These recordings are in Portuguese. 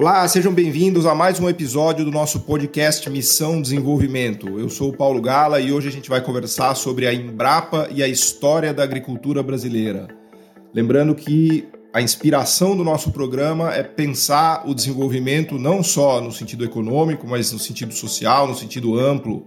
Olá, sejam bem-vindos a mais um episódio do nosso podcast Missão Desenvolvimento. Eu sou o Paulo Gala e hoje a gente vai conversar sobre a Embrapa e a história da agricultura brasileira. Lembrando que a inspiração do nosso programa é pensar o desenvolvimento não só no sentido econômico, mas no sentido social, no sentido amplo,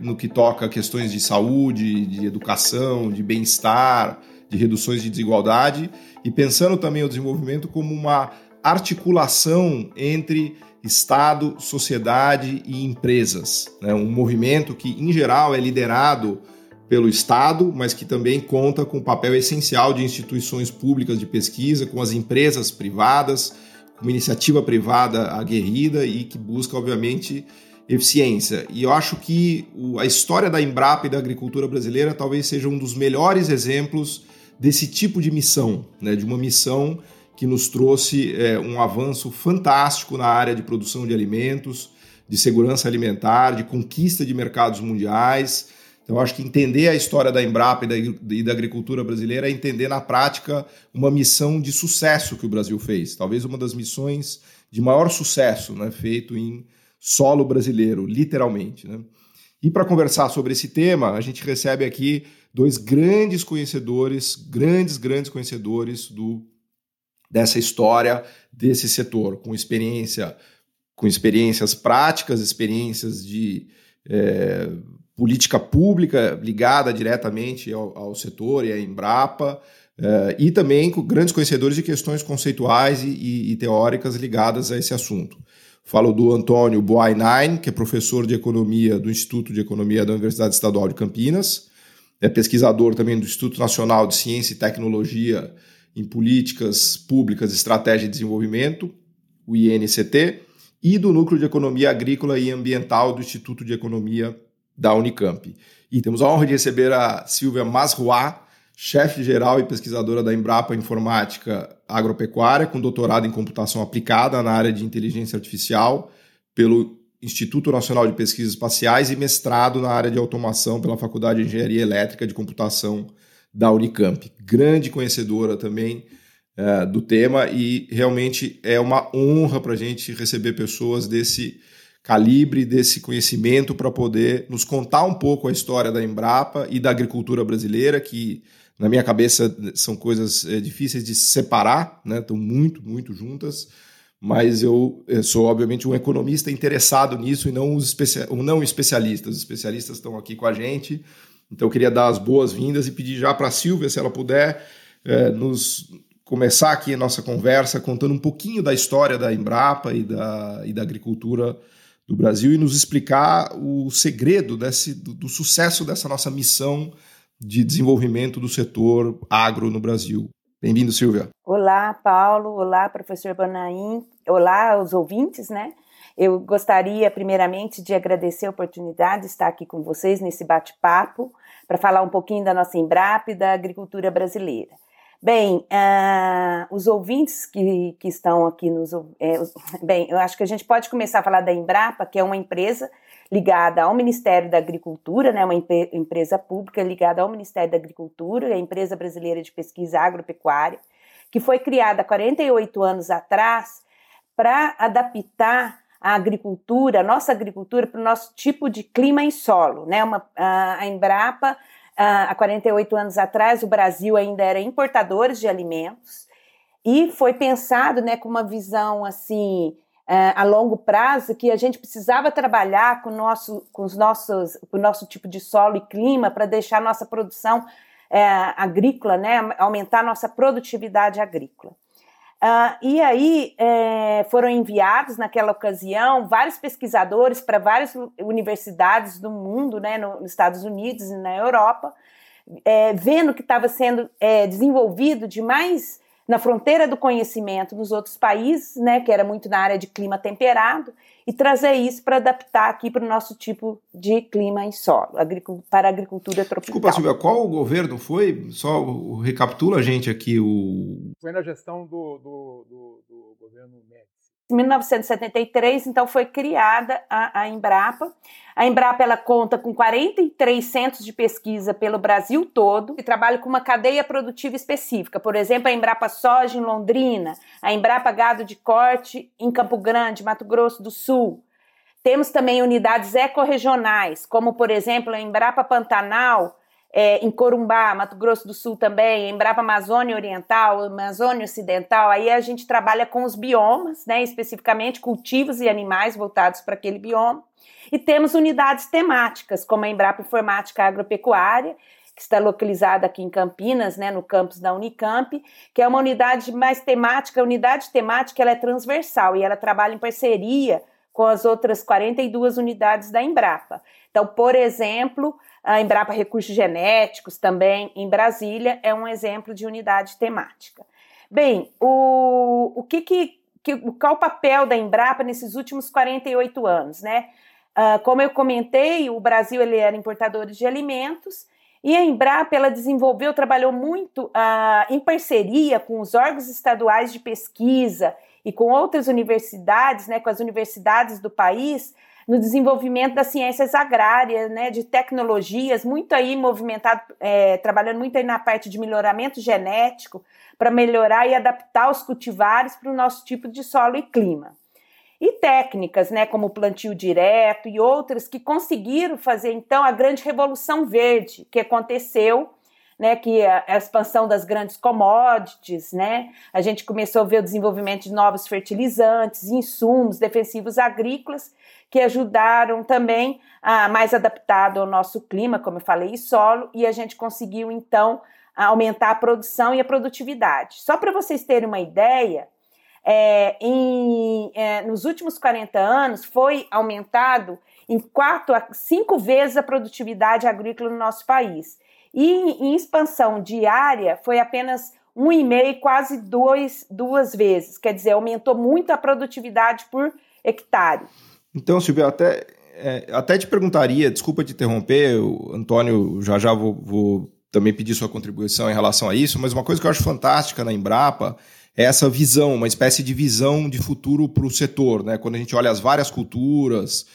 no que toca questões de saúde, de educação, de bem-estar, de reduções de desigualdade, e pensando também o desenvolvimento como uma articulação entre Estado, sociedade e empresas. Né? Um movimento que, em geral, é liderado pelo Estado, mas que também conta com o papel essencial de instituições públicas de pesquisa, com as empresas privadas, com uma iniciativa privada aguerrida e que busca, obviamente, eficiência. E eu acho que a história da Embrapa e da agricultura brasileira talvez seja um dos melhores exemplos desse tipo de missão, né? de uma missão que nos trouxe é, um avanço fantástico na área de produção de alimentos, de segurança alimentar, de conquista de mercados mundiais. Então, acho que entender a história da Embrapa e da, e da, agricultura brasileira é entender na prática uma missão de sucesso que o Brasil fez. Talvez uma das missões de maior sucesso, né, feito em solo brasileiro, literalmente. Né? E para conversar sobre esse tema, a gente recebe aqui dois grandes conhecedores, grandes, grandes conhecedores do dessa história desse setor, com experiência, com experiências práticas, experiências de é, política pública ligada diretamente ao, ao, setor e à Embrapa, é, e também com grandes conhecedores de questões conceituais e, e, e, teóricas ligadas a esse assunto. Falo do Antônio Boainain, que é professor de economia do Instituto de Economia da Universidade Estadual de Campinas, é pesquisador também do Instituto Nacional de Ciência e Tecnologia em Políticas Públicas, Estratégia e Desenvolvimento, o INCT, e do Núcleo de Economia Agrícola e Ambiental do Instituto de Economia da Unicamp. E temos a honra de receber a Silvia Masruá, chefe geral e pesquisadora da Embrapa Informática Agropecuária, com doutorado em computação aplicada na área de inteligência artificial pelo Instituto Nacional de Pesquisas Espaciais e mestrado na área de automação pela Faculdade de Engenharia Elétrica de Computação da Unicamp. Grande conhecedora também uh, do tema e realmente é uma honra para a gente receber pessoas desse calibre, desse conhecimento para poder nos contar um pouco a história da Embrapa e da agricultura brasileira, que na minha cabeça são coisas é, difíceis de separar, né? estão muito, muito juntas mas eu, eu, sou obviamente um economista interessado nisso e não os especia não especialistas. Os especialistas estão aqui com a gente então eu queria dar as boas-vindas e pedir já para a Silvia, se ela puder, é, nos começar aqui a nossa conversa contando um pouquinho da história da Embrapa e da, e da agricultura do Brasil e nos explicar o segredo desse, do, do sucesso dessa nossa missão de desenvolvimento do setor agro no Brasil. Bem-vindo, Silvia. Olá, Paulo. Olá, professor Bonaim. Olá, os ouvintes, né? Eu gostaria, primeiramente, de agradecer a oportunidade de estar aqui com vocês nesse bate-papo para falar um pouquinho da nossa Embrapa e da agricultura brasileira. Bem, uh, os ouvintes que, que estão aqui nos. É, bem, eu acho que a gente pode começar a falar da Embrapa, que é uma empresa ligada ao Ministério da Agricultura, né, uma empresa pública ligada ao Ministério da Agricultura, a Empresa Brasileira de Pesquisa Agropecuária, que foi criada há 48 anos atrás para adaptar a agricultura, a nossa agricultura, para o nosso tipo de clima e solo. Né? Uma, a Embrapa, há 48 anos atrás, o Brasil ainda era importador de alimentos e foi pensado né, com uma visão assim a longo prazo que a gente precisava trabalhar com, nosso, com, os nossos, com o nosso tipo de solo e clima para deixar nossa produção é, agrícola, né, aumentar nossa produtividade agrícola. Uh, e aí é, foram enviados naquela ocasião vários pesquisadores para várias universidades do mundo, né, no, nos Estados Unidos e na Europa, é, vendo que estava sendo é, desenvolvido demais na fronteira do conhecimento nos outros países, né, que era muito na área de clima temperado, e trazer isso para adaptar aqui para o nosso tipo de clima e solo, para a agricultura tropical. Desculpa, Silvia, qual o governo foi? Só recapitula a gente aqui o... Foi na gestão do, do, do, do governo Médici. Em 1973, então, foi criada a, a Embrapa. A Embrapa ela conta com 43 centros de pesquisa pelo Brasil todo e trabalha com uma cadeia produtiva específica. Por exemplo, a Embrapa Soja em Londrina, a Embrapa Gado de Corte em Campo Grande, Mato Grosso do Sul. Temos também unidades ecorregionais, como por exemplo a Embrapa Pantanal, é, em Corumbá, Mato Grosso do Sul também, Embrapa Amazônia Oriental, Amazônia Ocidental, aí a gente trabalha com os biomas, né, especificamente cultivos e animais voltados para aquele bioma. E temos unidades temáticas, como a Embrapa Informática Agropecuária, que está localizada aqui em Campinas, né, no campus da Unicamp, que é uma unidade mais temática. A unidade temática ela é transversal e ela trabalha em parceria com as outras 42 unidades da Embrapa. Então, por exemplo, a Embrapa Recursos Genéticos, também em Brasília, é um exemplo de unidade temática. Bem, o, o que, que, que qual o papel da Embrapa nesses últimos 48 anos, né? Uh, como eu comentei, o Brasil ele era importador de alimentos e a Embrapa ela desenvolveu, trabalhou muito uh, em parceria com os órgãos estaduais de pesquisa e com outras universidades, né, com as universidades do país, no desenvolvimento das ciências agrárias, né, de tecnologias, muito aí movimentado, é, trabalhando muito aí na parte de melhoramento genético, para melhorar e adaptar os cultivares para o nosso tipo de solo e clima. E técnicas, né, como plantio direto e outras que conseguiram fazer então a grande revolução verde que aconteceu né, que a, a, expansão das grandes commodities, né, a gente começou a ver o desenvolvimento de novos fertilizantes, insumos defensivos agrícolas, que ajudaram também a mais adaptado ao nosso clima, como eu falei, e solo, e a gente conseguiu então aumentar a produção e a produtividade. Só para vocês terem uma ideia, é, em, é, nos últimos 40 anos foi aumentado em quatro a cinco vezes a produtividade agrícola no nosso país. E em expansão diária foi apenas um e meio, quase dois, duas vezes. Quer dizer, aumentou muito a produtividade por hectare. Então, Silvia, até, é, até te perguntaria, desculpa te interromper, o Antônio, já já vou, vou também pedir sua contribuição em relação a isso, mas uma coisa que eu acho fantástica na Embrapa é essa visão, uma espécie de visão de futuro para o setor, né? Quando a gente olha as várias culturas,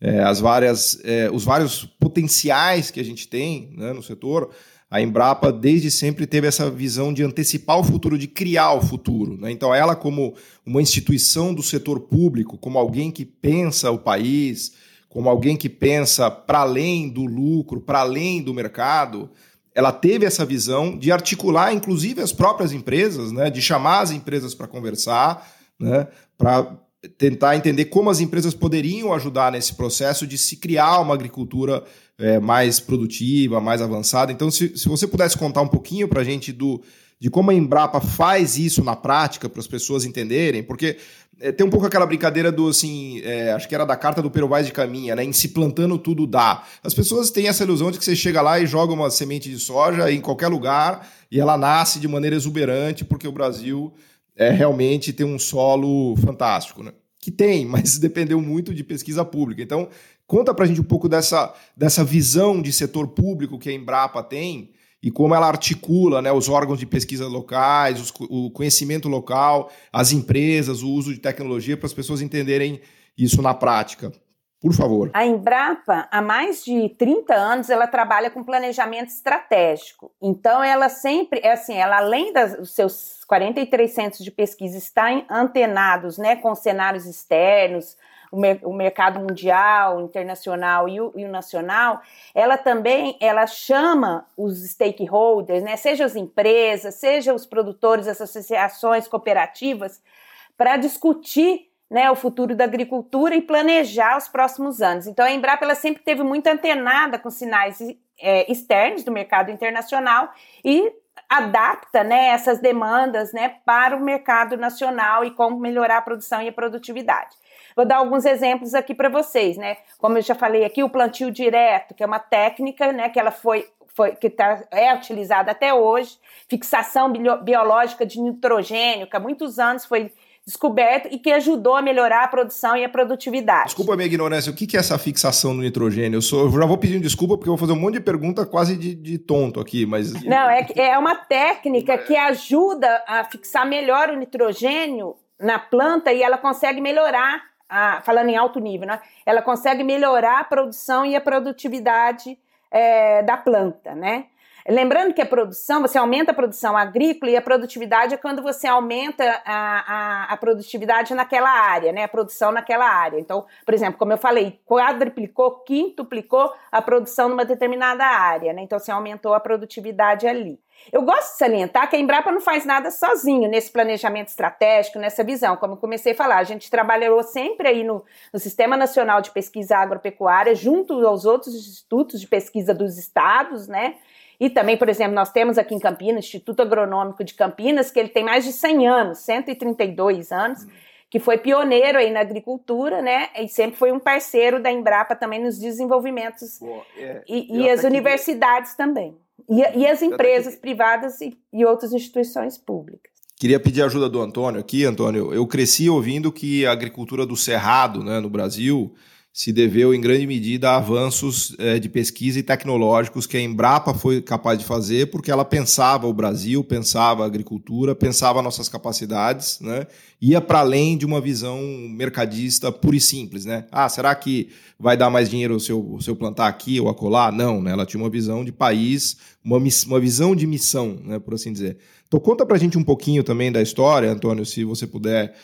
é, as várias, é, os vários potenciais que a gente tem né, no setor, a Embrapa desde sempre teve essa visão de antecipar o futuro, de criar o futuro. Né? Então, ela, como uma instituição do setor público, como alguém que pensa o país, como alguém que pensa para além do lucro, para além do mercado, ela teve essa visão de articular, inclusive, as próprias empresas, né? de chamar as empresas para conversar, né? para tentar entender como as empresas poderiam ajudar nesse processo de se criar uma agricultura é, mais produtiva, mais avançada. Então, se, se você pudesse contar um pouquinho para a gente do, de como a Embrapa faz isso na prática para as pessoas entenderem, porque é, tem um pouco aquela brincadeira do assim, é, acho que era da carta do Pero Vaz de Caminha, né? Em se plantando tudo dá. As pessoas têm essa ilusão de que você chega lá e joga uma semente de soja em qualquer lugar e ela nasce de maneira exuberante porque o Brasil é realmente tem um solo fantástico, né? Que tem, mas dependeu muito de pesquisa pública. Então, conta para a gente um pouco dessa, dessa visão de setor público que a Embrapa tem e como ela articula né, os órgãos de pesquisa locais, os, o conhecimento local, as empresas, o uso de tecnologia para as pessoas entenderem isso na prática. Por favor. A Embrapa, há mais de 30 anos, ela trabalha com planejamento estratégico. Então, ela sempre, é assim, ela além dos seus 43 centros de pesquisa estar antenados né, com cenários externos, o, mer o mercado mundial, internacional e o, e o, nacional, ela também ela chama os stakeholders, né, seja as empresas, seja os produtores, as associações cooperativas, para discutir né, o futuro da agricultura e planejar os próximos anos. Então, a Embrapa ela sempre teve muito antenada com sinais é, externos do mercado internacional e adapta né, essas demandas né, para o mercado nacional e como melhorar a produção e a produtividade. Vou dar alguns exemplos aqui para vocês, né? Como eu já falei aqui, o plantio direto, que é uma técnica, né, que ela foi foi, que tá, é utilizada até hoje, fixação biológica de nitrogênio, que há muitos anos foi descoberto e que ajudou a melhorar a produção e a produtividade. Desculpa a minha ignorância, o que é essa fixação do nitrogênio? Eu, sou, eu já vou pedindo desculpa porque eu vou fazer um monte de pergunta quase de, de tonto aqui, mas... Não, é, é uma técnica que ajuda a fixar melhor o nitrogênio na planta e ela consegue melhorar, a, falando em alto nível, né? ela consegue melhorar a produção e a produtividade é, da planta, né? Lembrando que a produção, você aumenta a produção agrícola e a produtividade é quando você aumenta a, a, a, produtividade naquela área, né? A produção naquela área. Então, por exemplo, como eu falei, quadruplicou, quintuplicou a produção numa determinada área, né? Então, você aumentou a produtividade ali. Eu gosto de salientar que a Embrapa não faz nada sozinho nesse planejamento estratégico, nessa visão. Como eu comecei a falar, a gente trabalhou sempre aí no, no Sistema Nacional de Pesquisa Agropecuária, junto aos outros institutos de pesquisa dos estados, né? E também, por exemplo, nós temos aqui em Campinas, o Instituto Agronômico de Campinas, que ele tem mais de 100 anos, 132 anos, que foi pioneiro aí na agricultura, né? E sempre foi um parceiro da Embrapa também nos desenvolvimentos. Pô, é, e, e as universidades que... também. E, e, as empresas que... privadas e, e outras instituições públicas. Queria pedir a ajuda do Antônio aqui, Antônio. Eu cresci ouvindo que a agricultura do cerrado, né, no Brasil, se deveu em grande medida a avanços é, de pesquisa e tecnológicos que a Embrapa foi capaz de fazer, porque ela pensava o Brasil, pensava a agricultura, pensava nossas capacidades, né? ia para além de uma visão mercadista pura e simples. Né? Ah, será que vai dar mais dinheiro se eu, se eu plantar aqui ou acolá? Não, né? ela tinha uma visão de país, uma, uma visão de missão, né, por assim dizer. Então conta para a gente um pouquinho também da história, Antônio, se você puder...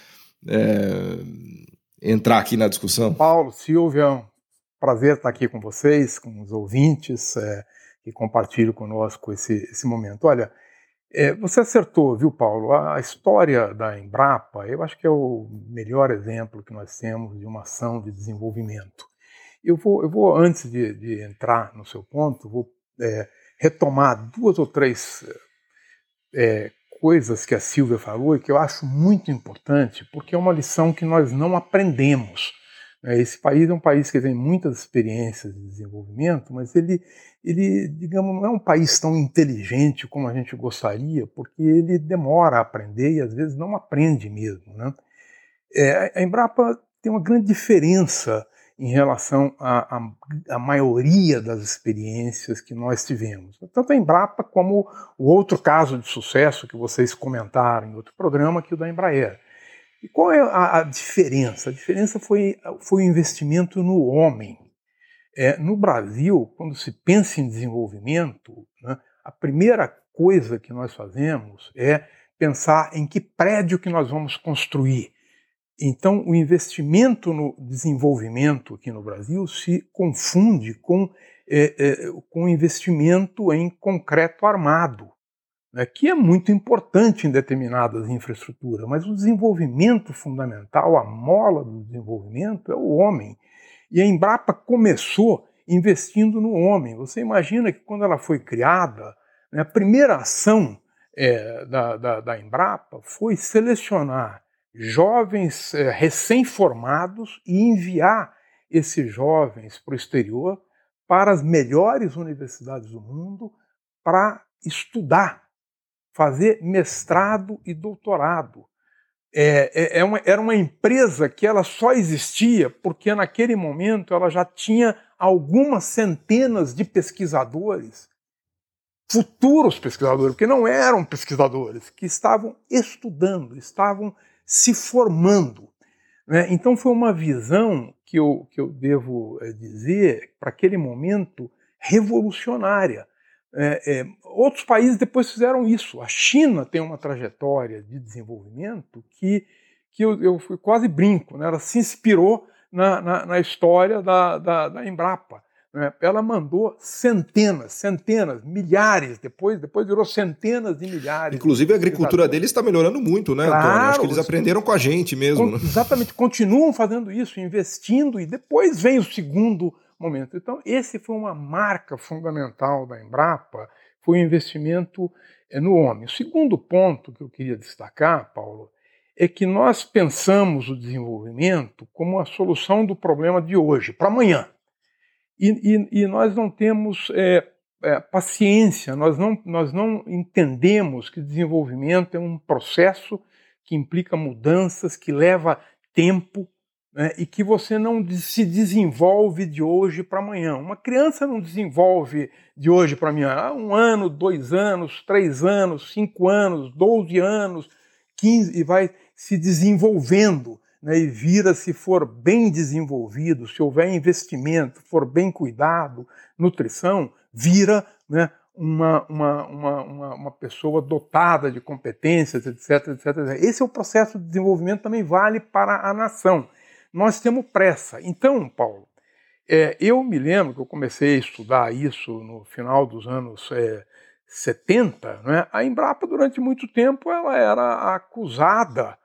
É entrar aqui na discussão? Paulo, Silvia, é prazer estar aqui com vocês, com os ouvintes é, que compartilham conosco esse, esse momento. Olha, é, você acertou, viu, Paulo? A, a história da Embrapa, eu acho que é o melhor exemplo que nós temos de uma ação de desenvolvimento. Eu vou, eu vou antes de, de entrar no seu ponto, vou é, retomar duas ou três é, coisas que a Silvia falou e que eu acho muito importante, porque é uma lição que nós não aprendemos. Né? Esse país é um país que tem muitas experiências de desenvolvimento, mas ele, ele, digamos, não é um país tão inteligente como a gente gostaria, porque ele demora a aprender e às vezes não aprende mesmo. Né? É, a Embrapa tem uma grande diferença em relação à, maioria das experiências que nós tivemos. Tanto a Embrapa como o outro caso de sucesso que vocês comentaram em outro programa, que é o da Embraer. E qual é a, a diferença? A diferença foi, foi o investimento no homem. É, no Brasil, quando se pensa em desenvolvimento, né, a primeira coisa que nós fazemos é pensar em que prédio que nós vamos construir então, o investimento no desenvolvimento aqui no Brasil se confunde com, é, é, com investimento em concreto armado, né, que é muito importante em determinadas infraestruturas, mas o desenvolvimento fundamental, a mola do desenvolvimento, é o homem. E a Embrapa começou investindo no homem. Você imagina que quando ela foi criada, né, a primeira ação é, da, da, da Embrapa foi selecionar jovens é, recém-formados e enviar esses jovens para o exterior, para as melhores universidades do mundo, para estudar, fazer mestrado e doutorado. É, é, é uma, era uma empresa que ela só existia porque naquele momento ela já tinha algumas centenas de pesquisadores, futuros pesquisadores, porque não eram pesquisadores, que estavam estudando, estavam se formando. Né? Então foi uma visão que eu, que eu devo é, dizer, para aquele momento, revolucionária. É, é, outros países depois fizeram isso. A China tem uma trajetória de desenvolvimento que, que eu, eu quase brinco, né? ela se inspirou na, na, na história da, da, da Embrapa. Né? Ela mandou centenas, centenas, milhares, depois, depois virou centenas de milhares. Inclusive a agricultura deles está melhorando muito, né, claro, Antônio? Acho que eles aprenderam com a gente mesmo. Com, né? Exatamente, continuam fazendo isso, investindo, e depois vem o segundo momento. Então, esse foi uma marca fundamental da Embrapa, foi o investimento eh, no homem. O segundo ponto que eu queria destacar, Paulo, é que nós pensamos o desenvolvimento como a solução do problema de hoje, para amanhã. E, e, e nós não temos é, é, paciência, nós não, nós não entendemos que desenvolvimento é um processo que implica mudanças, que leva tempo né, e que você não se desenvolve de hoje para amanhã. Uma criança não desenvolve de hoje para amanhã. Ah, um ano, dois anos, três anos, cinco anos, doze anos, quinze, e vai se desenvolvendo né, e vira, se for bem desenvolvido, se houver investimento, for bem cuidado, nutrição, vira né, uma, uma, uma, uma, pessoa dotada de competências, etc, etc. Esse é o processo de desenvolvimento, também vale para a nação. Nós temos pressa. Então, Paulo, é, eu me lembro que eu comecei a estudar isso no final dos anos é, 70. Né? A Embrapa, durante muito tempo, ela era acusada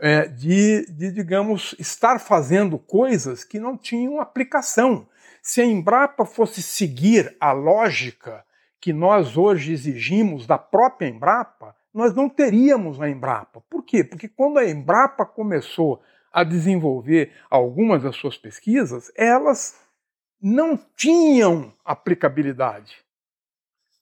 é, de, de, digamos, estar fazendo coisas que não tinham aplicação. Se a Embrapa fosse seguir a lógica que nós hoje exigimos da própria Embrapa, nós não teríamos a Embrapa. Por quê? Porque quando a Embrapa começou a desenvolver algumas das suas pesquisas, elas não tinham aplicabilidade.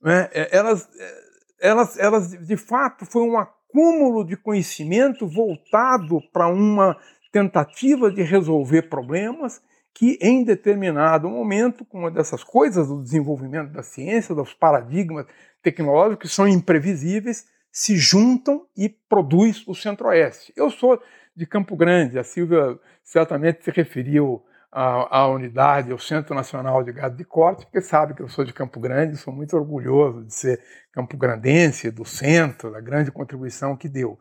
Né? É, elas, é, elas, elas, de fato, foi um acúmulo de conhecimento voltado para uma tentativa de resolver problemas que, em determinado momento, com uma dessas coisas do desenvolvimento da ciência, dos paradigmas tecnológicos que são imprevisíveis, se juntam e produz o Centro-Oeste. Eu sou de Campo Grande, a Silvia certamente se referiu à unidade, ao Centro Nacional de Gado de Corte, porque sabe que eu sou de Campo Grande, sou muito orgulhoso de ser campo-grandense, do centro, da grande contribuição que deu.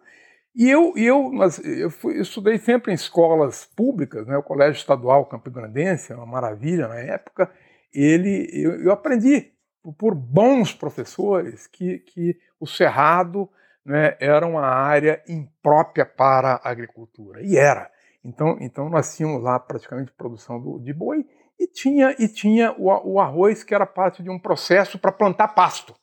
E eu, eu, eu, fui, eu estudei sempre em escolas públicas, né? o Colégio Estadual Campo Grandense, uma maravilha na época. Ele, eu, eu aprendi por bons professores que, que o Cerrado né, era uma área imprópria para a agricultura. E era. Então, então nós tínhamos lá praticamente produção do, de boi e tinha, e tinha o, o arroz que era parte de um processo para plantar pasto.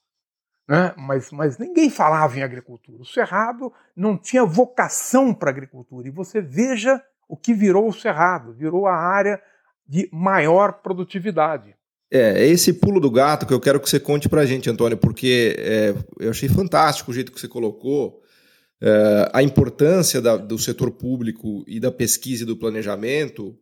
Né? Mas, mas ninguém falava em agricultura. O Cerrado não tinha vocação para agricultura. E você veja o que virou o Cerrado: virou a área de maior produtividade. É, é esse pulo do gato que eu quero que você conte para a gente, Antônio, porque é, eu achei fantástico o jeito que você colocou é, a importância da, do setor público e da pesquisa e do planejamento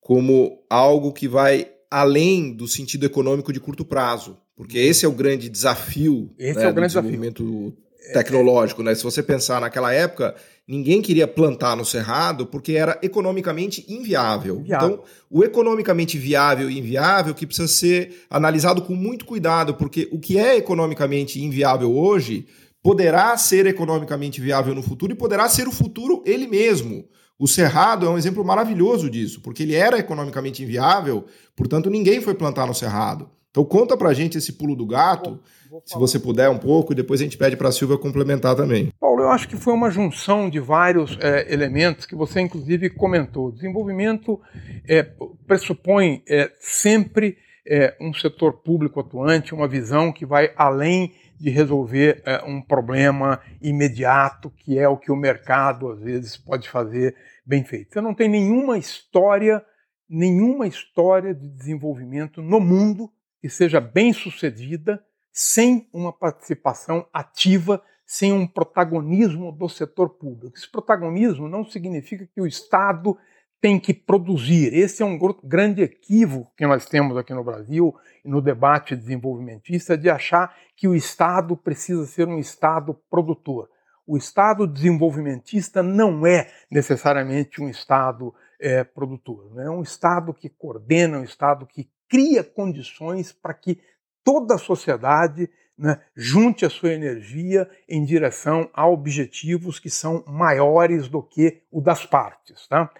como algo que vai além do sentido econômico de curto prazo. Porque esse é o grande desafio esse né, é o grande do desenvolvimento desafio. tecnológico. Né? Se você pensar naquela época, ninguém queria plantar no Cerrado porque era economicamente inviável. inviável. Então, o economicamente viável e inviável que precisa ser analisado com muito cuidado, porque o que é economicamente inviável hoje poderá ser economicamente viável no futuro e poderá ser o futuro ele mesmo. O Cerrado é um exemplo maravilhoso disso, porque ele era economicamente inviável, portanto ninguém foi plantar no Cerrado. Então conta pra gente esse pulo do gato, se você puder um pouco, e depois a gente pede para a Silvia complementar também. Paulo, eu acho que foi uma junção de vários é, elementos que você inclusive comentou. Desenvolvimento é, pressupõe é, sempre é, um setor público atuante, uma visão que vai além de resolver é, um problema imediato, que é o que o mercado às vezes pode fazer bem feito. Você não tem nenhuma história, nenhuma história de desenvolvimento no mundo que seja bem sucedida sem uma participação ativa, sem um protagonismo do setor público. Esse protagonismo não significa que o Estado tem que produzir. Esse é um grande equívoco que nós temos aqui no Brasil no debate desenvolvimentista de achar que o Estado precisa ser um Estado produtor. O Estado desenvolvimentista não é necessariamente um Estado é, produtor. É um Estado que coordena, um Estado que cria condições para que toda a sociedade né, junte a sua energia em direção a objetivos que são maiores do que o das partes. Tá?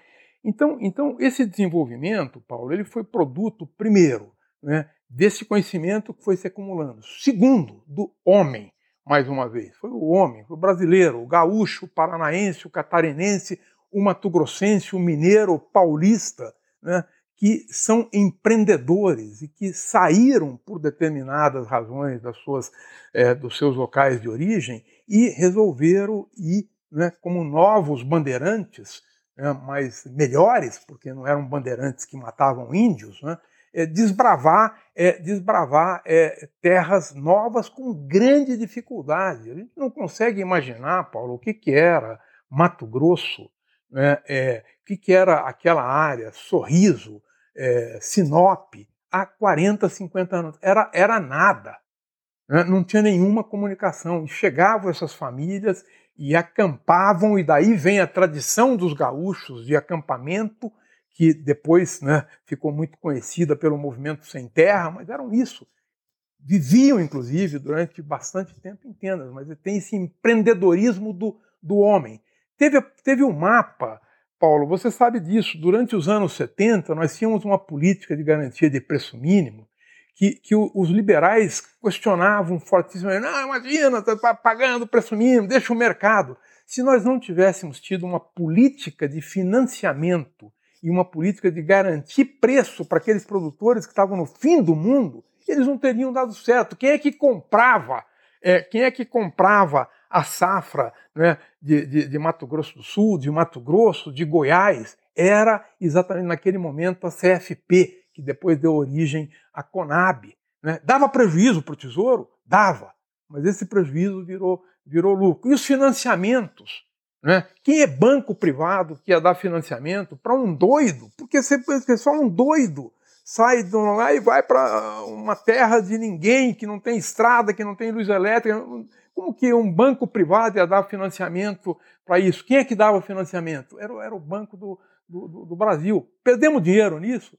Então, então, esse desenvolvimento, Paulo, ele foi produto, primeiro, né, desse conhecimento que foi se acumulando. Segundo, do homem, mais uma vez. Foi o homem, foi o brasileiro, o gaúcho, o paranaense, o catarinense, o mato-grossense, o mineiro, o paulista, né, que são empreendedores e que saíram por determinadas razões das suas, é, dos seus locais de origem e resolveram ir né, como novos bandeirantes, né, mas melhores, porque não eram bandeirantes que matavam índios, né, é, desbravar, é, desbravar é, terras novas com grande dificuldade. A gente não consegue imaginar, Paulo, o que, que era Mato Grosso, né, é, o que, que era aquela área, Sorriso, é, Sinop há 40, 50 anos. Era, era nada. Né? Não tinha nenhuma comunicação. Chegavam essas famílias e acampavam, e daí vem a tradição dos gaúchos de acampamento, que depois né, ficou muito conhecida pelo movimento Sem Terra, mas eram isso. Viviam, inclusive, durante bastante tempo em tendas, mas tem esse empreendedorismo do, do homem. Teve, teve um mapa, Paulo, você sabe disso, durante os anos 70 nós tínhamos uma política de garantia de preço mínimo que, que os liberais questionavam fortíssimamente. Não, imagina, está pagando preço mínimo, deixa o mercado. Se nós não tivéssemos tido uma política de financiamento e uma política de garantir preço para aqueles produtores que estavam no fim do mundo, eles não teriam dado certo. Quem é que comprava? É, quem é que comprava a safra né, de, de, de Mato Grosso do Sul, de Mato Grosso, de Goiás? Era exatamente naquele momento a CFP, que depois deu origem à Conab. Né? Dava prejuízo para o Tesouro? Dava, mas esse prejuízo virou, virou lucro. E os financiamentos? Né? Quem é banco privado que ia dar financiamento para um doido? Porque só um doido sai de lá e vai para uma terra de ninguém, que não tem estrada, que não tem luz elétrica. Como que um banco privado ia dar financiamento para isso? Quem é que dava financiamento? Era, era o Banco do, do, do Brasil. Perdemos dinheiro nisso?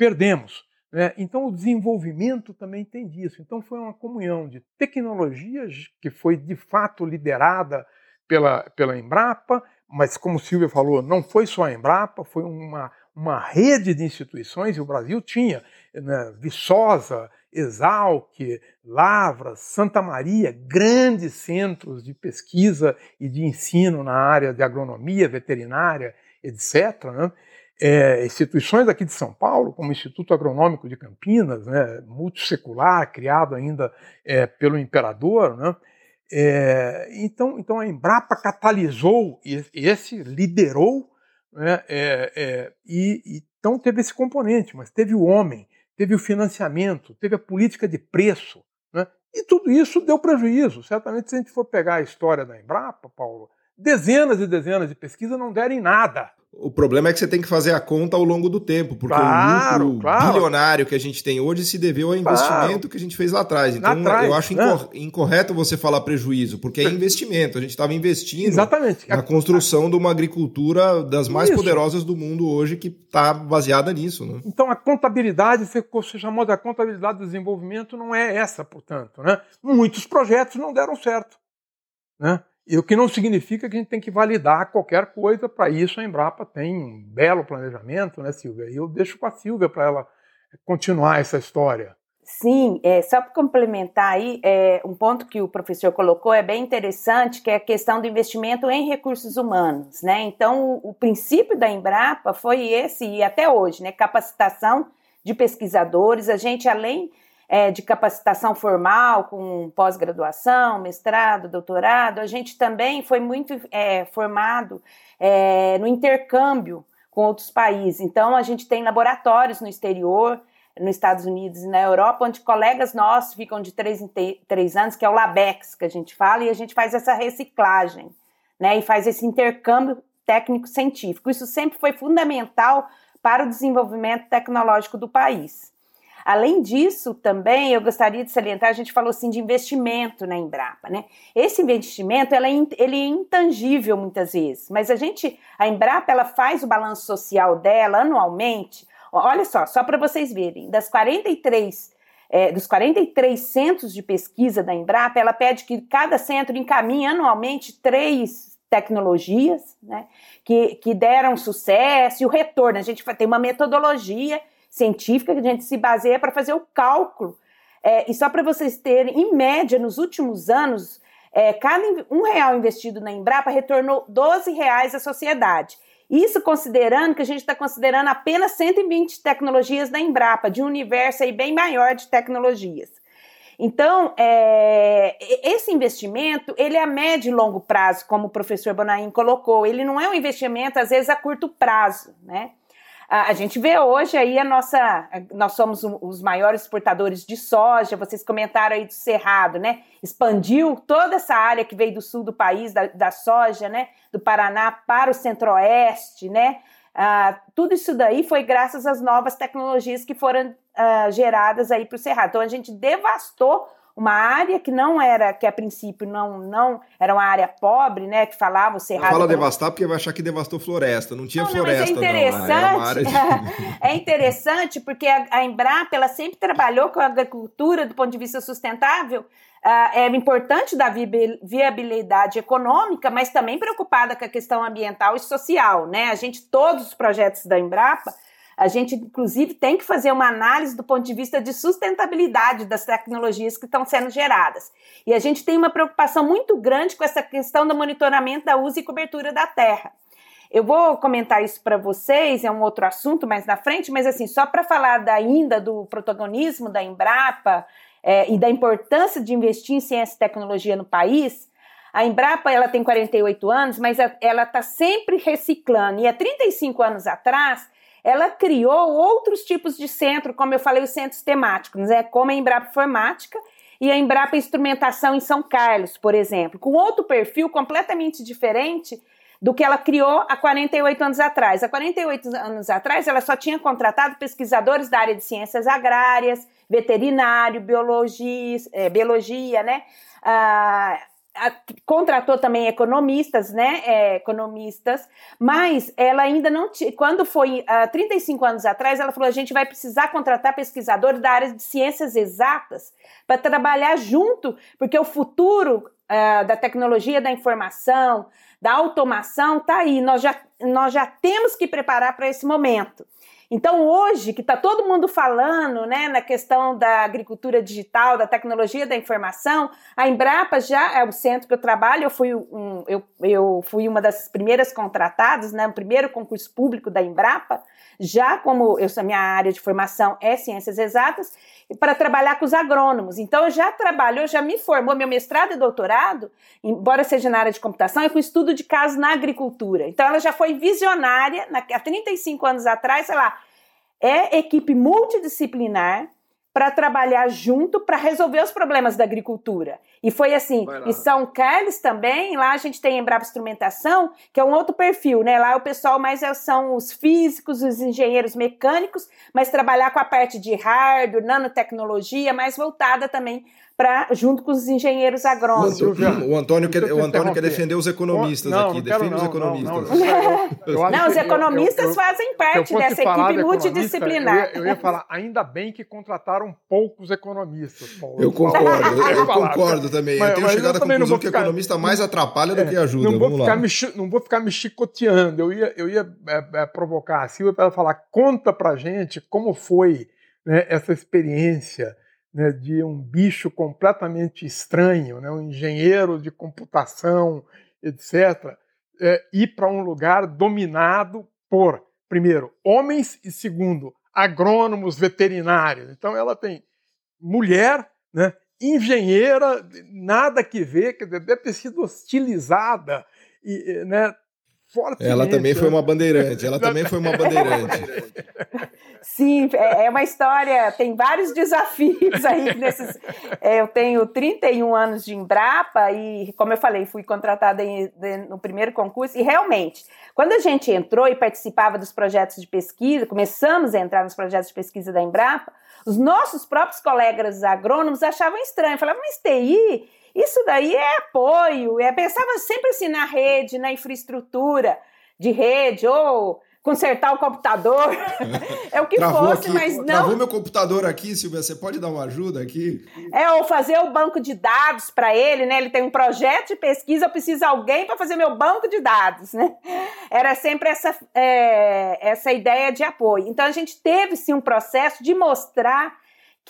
Perdemos. Né? Então, o desenvolvimento também tem disso. Então, foi uma comunhão de tecnologias que foi de fato liderada pela, pela Embrapa, mas, como Silvia falou, não foi só a Embrapa, foi uma, uma rede de instituições, e o Brasil tinha né, Viçosa, Exalc, Lavras, Santa Maria, grandes centros de pesquisa e de ensino na área de agronomia, veterinária, etc. Né? É, instituições aqui de São Paulo, como o Instituto Agronômico de Campinas, né, multissecular, criado ainda é, pelo imperador. Né, é, então, então a Embrapa catalisou esse, liderou, né, é, é, e, então teve esse componente, mas teve o homem, teve o financiamento, teve a política de preço, né, e tudo isso deu prejuízo. Certamente, se a gente for pegar a história da Embrapa, Paulo, dezenas e dezenas de pesquisas não deram nada. O problema é que você tem que fazer a conta ao longo do tempo, porque claro, o lucro claro. bilionário que a gente tem hoje se deveu ao investimento claro. que a gente fez lá atrás. Então, atrás, eu acho né? incorreto você falar prejuízo, porque é investimento. A gente estava investindo Exatamente. na construção de uma agricultura das mais Isso. poderosas do mundo hoje, que está baseada nisso. Né? Então, a contabilidade, você chamou da contabilidade do desenvolvimento, não é essa, portanto. Né? Muitos projetos não deram certo. Né? E o que não significa que a gente tem que validar qualquer coisa. Para isso, a Embrapa tem um belo planejamento, né, Silvia? E eu deixo com a Silvia para ela continuar essa história. Sim, é, só para complementar aí, é, um ponto que o professor colocou é bem interessante, que é a questão do investimento em recursos humanos, né? Então, o, o princípio da Embrapa foi esse, e até hoje, né? Capacitação de pesquisadores, a gente, além é, de capacitação formal, com pós-graduação, mestrado, doutorado, a gente também foi muito é, formado é, no intercâmbio com outros países. Então, a gente tem laboratórios no exterior, nos Estados Unidos e na Europa, onde colegas nossos ficam de três em três anos, que é o LABEX que a gente fala, e a gente faz essa reciclagem, né, e faz esse intercâmbio técnico-científico. Isso sempre foi fundamental para o desenvolvimento tecnológico do país. Além disso, também eu gostaria de salientar, a gente falou assim de investimento na Embrapa, né? Esse investimento ela é, ele é intangível muitas vezes, mas a gente, a Embrapa, ela faz o balanço social dela anualmente. Olha só, só para vocês verem, das 43 é, dos 43 centros de pesquisa da Embrapa, ela pede que cada centro encaminhe anualmente três tecnologias né, que, que deram sucesso e o retorno. A gente tem uma metodologia científica que a gente se baseia para fazer o cálculo. É, e só para vocês terem, em média, nos últimos anos, é, cada um real investido na Embrapa retornou 12 reais à sociedade. Isso considerando que a gente está considerando apenas 120 tecnologias da Embrapa, de um universo aí bem maior de tecnologias. Então, é, esse investimento, ele é a médio e longo prazo, como o professor Bonaim colocou. Ele não é um investimento, às vezes, a curto prazo, né? A, gente vê hoje aí a nossa. Nós somos os maiores exportadores de soja, vocês comentaram aí do Cerrado, né? Expandiu toda essa área que veio do sul do país, da, da soja, né? Do Paraná para o centro-oeste, né? Ah, tudo isso daí foi graças às novas tecnologias que foram ah, geradas aí para o Cerrado. Então a gente devastou uma área que não era, que a princípio não, não era uma área pobre, né? Que falava o cerrado. Fala como... devastar porque vai achar que devastou floresta. Não tinha não, floresta, não. É interessante. Não, de... é interessante porque a, a Embrapa ela sempre trabalhou com a agricultura do ponto de vista sustentável. Uh, é importante da viabilidade econômica, mas também preocupada com a questão ambiental e social, né? A gente, todos os projetos da Embrapa, a gente, inclusive, tem que fazer uma análise do ponto de vista de sustentabilidade das tecnologias que estão sendo geradas. E a gente tem uma preocupação muito grande com essa questão do monitoramento da uso e cobertura da terra. Eu vou comentar isso para vocês, é um outro assunto mais na frente, mas assim, só para falar ainda do protagonismo da Embrapa é, e da importância de investir em ciência e tecnologia no país, a Embrapa ela tem 48 anos, mas ela está sempre reciclando. E há 35 anos atrás, ela criou outros tipos de centro, como eu falei, os centros temáticos, né? como a Embrapa Informática e a Embrapa Instrumentação em São Carlos, por exemplo, com outro perfil completamente diferente do que ela criou há 48 anos atrás. Há 48 anos atrás, ela só tinha contratado pesquisadores da área de ciências agrárias, veterinário, biologia, é, biologia né? Ah, a, contratou também economistas, né, é, economistas, mas ela ainda não tinha, quando foi há uh, 35 anos atrás, ela falou, a gente vai precisar contratar pesquisadores da área de ciências exatas para trabalhar junto, porque o futuro uh, da tecnologia da informação, da automação está aí, nós já, nós já temos que preparar para esse momento. Então, hoje, que está todo mundo falando né, na questão da agricultura digital, da tecnologia da informação, a Embrapa já é o centro que eu trabalho. Eu fui, um, eu, eu fui uma das primeiras contratadas, né, o primeiro concurso público da Embrapa, já como eu sou minha área de formação é ciências exatas, para trabalhar com os agrônomos. Então, eu já trabalho, eu já me formou, meu mestrado e doutorado, embora seja na área de computação, é com estudo de casos na agricultura. Então, ela já foi visionária, há 35 anos atrás, sei lá, é equipe multidisciplinar para trabalhar junto para resolver os problemas da agricultura. E foi assim, em São Carlos também, lá a gente tem Embrapa Instrumentação, que é um outro perfil, né? Lá o pessoal mais é, são os físicos, os engenheiros mecânicos, mas trabalhar com a parte de hardware, nanotecnologia, mais voltada também para junto com os engenheiros agrônomos. O, Antônio, quer, o Antônio quer defender os economistas não, aqui. Defende os economistas. Não, os economistas eu, eu, fazem parte dessa equipe multidisciplinar. Eu ia, eu ia, falar, ainda bem que contrataram poucos economistas. Paulo. Eu concordo, eu, concordo também. Mas, eu tenho chegado à conclusão que o economista mais atrapalha do é, que ajuda. Não vou, ficar me, não vou ficar me chicoteando. Eu ia, eu ia é, é, provocar a Silvia para ela falar, conta para gente como foi né, essa experiência né, de um bicho completamente estranho, né, um engenheiro de computação, etc., é, ir para um lugar dominado por, primeiro, homens e, segundo, agrônomos veterinários. Então, ela tem mulher, né, engenheira, nada que ver, quer dizer, deve ter sido hostilizada e, né, fortemente. Ela também foi uma bandeirante. Ela também foi uma bandeirante. Sim, é, é uma história, tem vários desafios aí nesses. É, eu tenho 31 anos de Embrapa e, como eu falei, fui contratada em, no primeiro concurso e realmente, quando a gente entrou e participava dos projetos de pesquisa, começamos a entrar nos projetos de pesquisa da Embrapa, os nossos próprios colegas agrônomos achavam estranho, falavam, mas TI isso daí é apoio, é, pensava sempre assim na rede, na infraestrutura de rede, ou consertar o computador, é o que Travou fosse, aqui, mas não. Travou meu computador aqui, Silvia, você pode dar uma ajuda aqui? É, ou fazer o banco de dados para ele, né? Ele tem um projeto de pesquisa, eu preciso de alguém para fazer meu banco de dados, né? Era sempre essa, é, essa ideia de apoio. Então a gente teve sim um processo de mostrar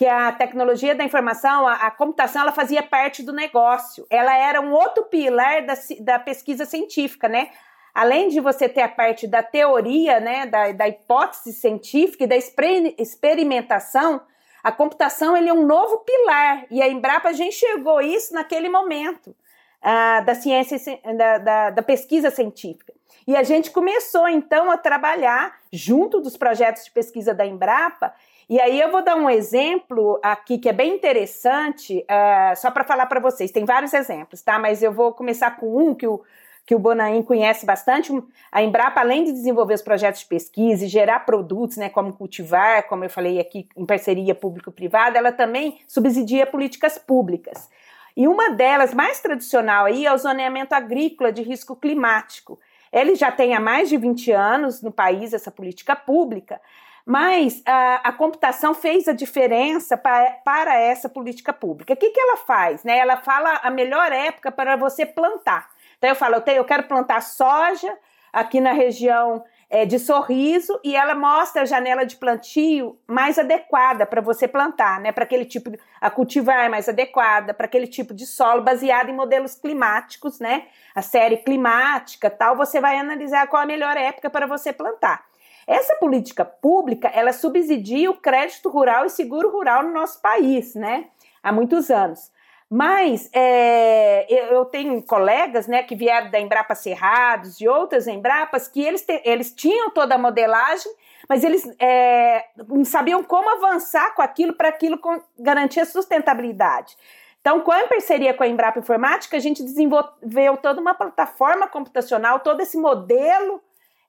que a tecnologia da informação, a, a, computação, ela fazia parte do negócio. Ela era um outro pilar da, da pesquisa científica, né? Além de você ter a parte da teoria, né, da, da hipótese científica e da experimentação, a computação ele é um novo pilar. E a Embrapa já enxergou isso naquele momento uh, da ciência, da, da, da pesquisa científica. E a gente começou então a trabalhar junto dos projetos de pesquisa da Embrapa e aí eu vou dar um exemplo aqui que é bem interessante, uh, só para falar para vocês. Tem vários exemplos, tá? Mas eu vou começar com um que o que o Bonaim conhece bastante. A Embrapa, além de desenvolver os projetos de pesquisa e gerar produtos, né, como cultivar, como eu falei aqui, em parceria público-privada, ela também subsidia políticas públicas. E uma delas, mais tradicional aí, é o zoneamento agrícola de risco climático. Ele já tem há mais de 20 anos no país essa política pública, mas a, a computação fez a diferença para, para essa política pública. O que, que ela faz? Né? Ela fala a melhor época para você plantar. Então eu falo, eu, tenho, eu quero plantar soja aqui na região é, de sorriso e ela mostra a janela de plantio mais adequada para você plantar, né? Para aquele tipo de, a cultivar mais adequada, para aquele tipo de solo baseado em modelos climáticos, né? A série climática, tal, você vai analisar qual a melhor época para você plantar. Essa política pública, ela subsidia o crédito rural e seguro rural no nosso país, né? Há muitos anos. Mas é, eu tenho colegas né, que vieram da Embrapa Cerrados, de outras Embrapas, que eles, te, eles tinham toda a modelagem, mas eles é, não sabiam como avançar com aquilo para aquilo garantir a sustentabilidade. Então, com a parceria com a Embrapa Informática, a gente desenvolveu toda uma plataforma computacional, todo esse modelo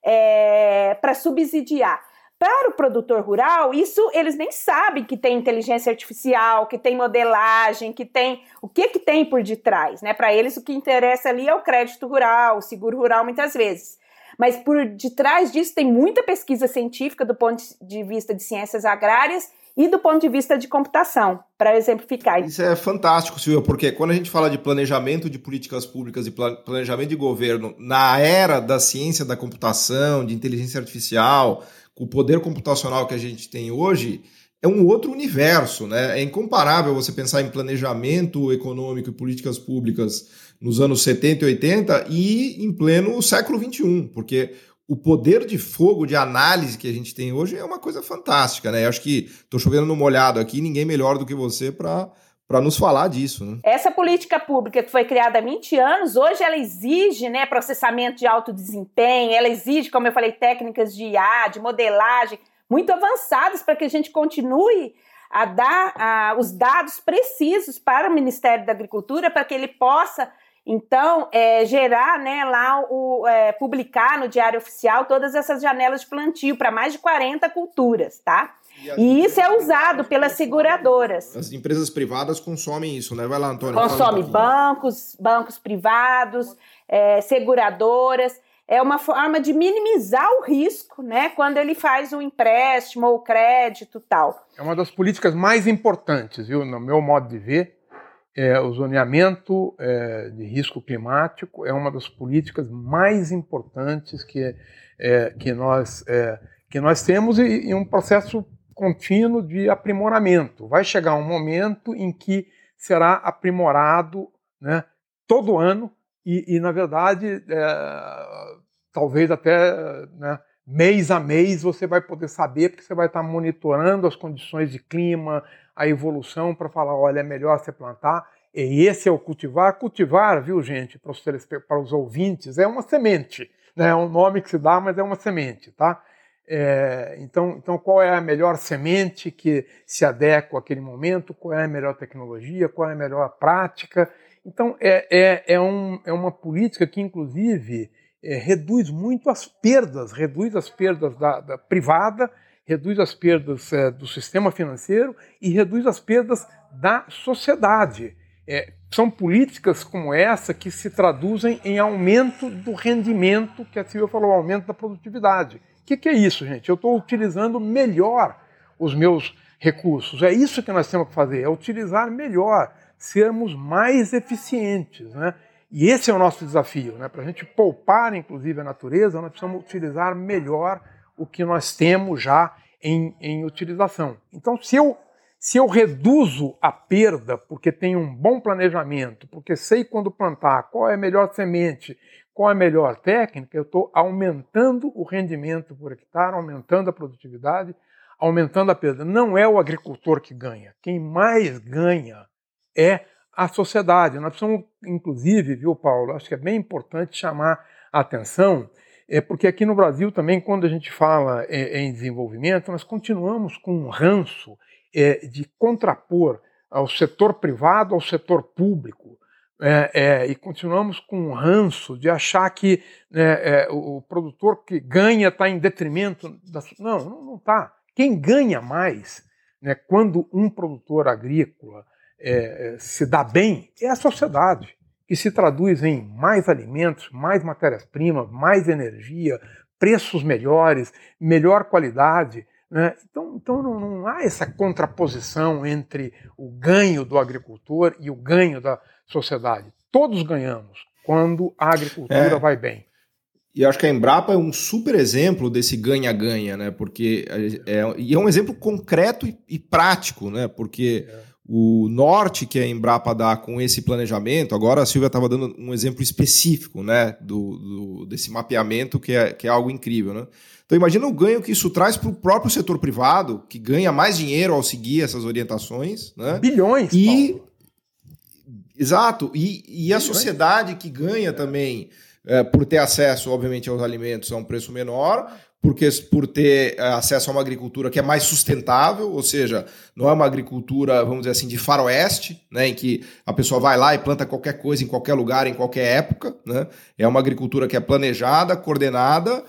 é, para subsidiar. Para o produtor rural, isso eles nem sabem que tem inteligência artificial, que tem modelagem, que tem o que que tem por detrás, né? Para eles o que interessa ali é o crédito rural, o seguro rural muitas vezes. Mas por detrás disso tem muita pesquisa científica do ponto de vista de ciências agrárias e do ponto de vista de computação, para exemplificar. Isso é fantástico, Silvia, porque quando a gente fala de planejamento de políticas públicas e planejamento de governo na era da ciência da computação, de inteligência artificial, com o poder computacional que a gente tem hoje, é um outro universo, né? É incomparável você pensar em planejamento econômico e políticas públicas nos anos 70 e 80 e em pleno século 21, porque o poder de fogo de análise que a gente tem hoje é uma coisa fantástica, né? Eu acho que estou chovendo no molhado aqui, ninguém melhor do que você para para nos falar disso. Né? Essa política pública que foi criada há 20 anos, hoje ela exige né, processamento de alto desempenho, ela exige, como eu falei, técnicas de IA, de modelagem, muito avançadas para que a gente continue a dar os dados precisos para o Ministério da Agricultura, para que ele possa então, é, gerar né, lá, o, é, publicar no Diário Oficial todas essas janelas de plantio para mais de 40 culturas, tá? E, e isso é usado pelas seguradoras. As empresas privadas consomem isso, né? Vai lá, Antônio. Consome um bancos, bancos privados, é, seguradoras. É uma forma de minimizar o risco, né? Quando ele faz um empréstimo ou crédito tal. É uma das políticas mais importantes, viu? No meu modo de ver, é, o zoneamento é, de risco climático é uma das políticas mais importantes que, é, que, nós, é, que nós temos e, e, um processo contínuo de aprimoramento. Vai chegar um momento em que será aprimorado né, todo ano e, e na verdade, é, talvez até né, mês a mês você vai poder saber, porque você vai estar monitorando as condições de clima, a evolução para falar, olha, é melhor você plantar. E esse é o cultivar. Cultivar, viu, gente, para os, para os ouvintes, é uma semente. Né? É um nome que se dá, mas é uma semente, tá? É, então, então, qual é a melhor semente que se adequa àquele momento? Qual é a melhor tecnologia? Qual é a melhor prática? Então, é, é, é, um, é uma política que, inclusive, é, reduz muito as perdas, reduz as perdas da, da privada reduz as perdas é, do sistema financeiro e reduz as perdas da sociedade. É, são políticas como essa que se traduzem em aumento do rendimento, que a Silvia falou, aumento da produtividade. O que, que é isso, gente? Eu estou utilizando melhor os meus recursos. É isso que nós temos que fazer, é utilizar melhor, sermos mais eficientes. Né? E esse é o nosso desafio. Né? Para a gente poupar, inclusive, a natureza, nós precisamos utilizar melhor o que nós temos já em, em utilização. Então, se eu, se eu reduzo a perda porque tenho um bom planejamento, porque sei quando plantar, qual é a melhor semente, qual é a melhor técnica, eu estou aumentando o rendimento por hectare, aumentando a produtividade, aumentando a perda. Não é o agricultor que ganha. Quem mais ganha é a sociedade. Nós precisamos, inclusive, viu, Paulo, acho que é bem importante chamar a atenção é porque aqui no Brasil também, quando a gente fala é, em desenvolvimento, nós continuamos com um ranço é, de contrapor ao setor privado ao setor público. é, é, e continuamos com um ranço de achar que né, é, o, o, produtor que ganha está em detrimento da. Não, não está. Quem ganha mais né, quando um produtor agrícola é, é, se dá bem é a sociedade, que se traduz em mais alimentos, mais matérias-primas, mais energia, preços melhores, melhor qualidade. Né? Então, então não, não, há essa contraposição entre o ganho do agricultor e o ganho da sociedade. Todos ganhamos quando a agricultura é. vai bem. E acho que a Embrapa é um super exemplo desse ganha-ganha, né? Porque é, é, e é um exemplo concreto e, e prático, né? Porque é. O norte que a Embrapa dá com esse planejamento, agora a Silvia estava dando um exemplo específico, né? Do, do, desse mapeamento que é, que é algo incrível, né? Então imagina o ganho que isso traz para o próprio setor privado, que ganha mais dinheiro ao seguir essas orientações, né? Bilhões. E Paulo. exato. E, e a sociedade que ganha também é, por ter acesso, obviamente, aos alimentos a um preço menor, porque por ter é, acesso a uma agricultura que é mais sustentável, ou seja, não é uma agricultura, vamos dizer assim, de faroeste, né, em que a pessoa vai lá e planta qualquer coisa em qualquer lugar, em qualquer época, né? É uma agricultura que é planejada, coordenada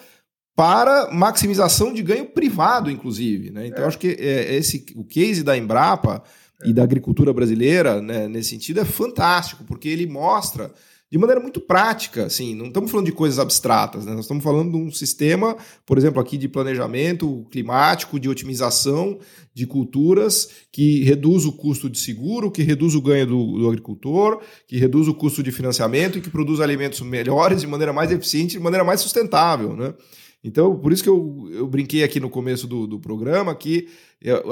para maximização de ganho privado, inclusive. Né? Então, é. acho que é, esse, o case da Embrapa é. e da agricultura brasileira, né, nesse sentido, é fantástico, porque ele mostra de maneira muito prática, assim, não estamos falando de coisas abstratas, né? nós estamos falando de um sistema, por exemplo, aqui de planejamento climático, de otimização de culturas, que reduz o custo de seguro, que reduz o ganho do, do agricultor, que reduz o custo de financiamento e que produz alimentos melhores de maneira mais eficiente, de maneira mais sustentável, né? Então, por isso que eu, eu brinquei aqui no começo do, do programa que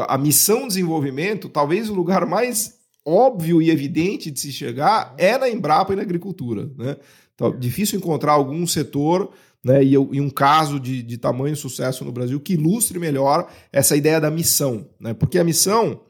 a missão de desenvolvimento, talvez o lugar mais óbvio e evidente de se chegar é na Embrapa e na agricultura. Né? Então, difícil encontrar algum setor né, e, e, um caso de, de tamanho sucesso no Brasil que ilustre melhor essa ideia da missão. Né? Porque a missão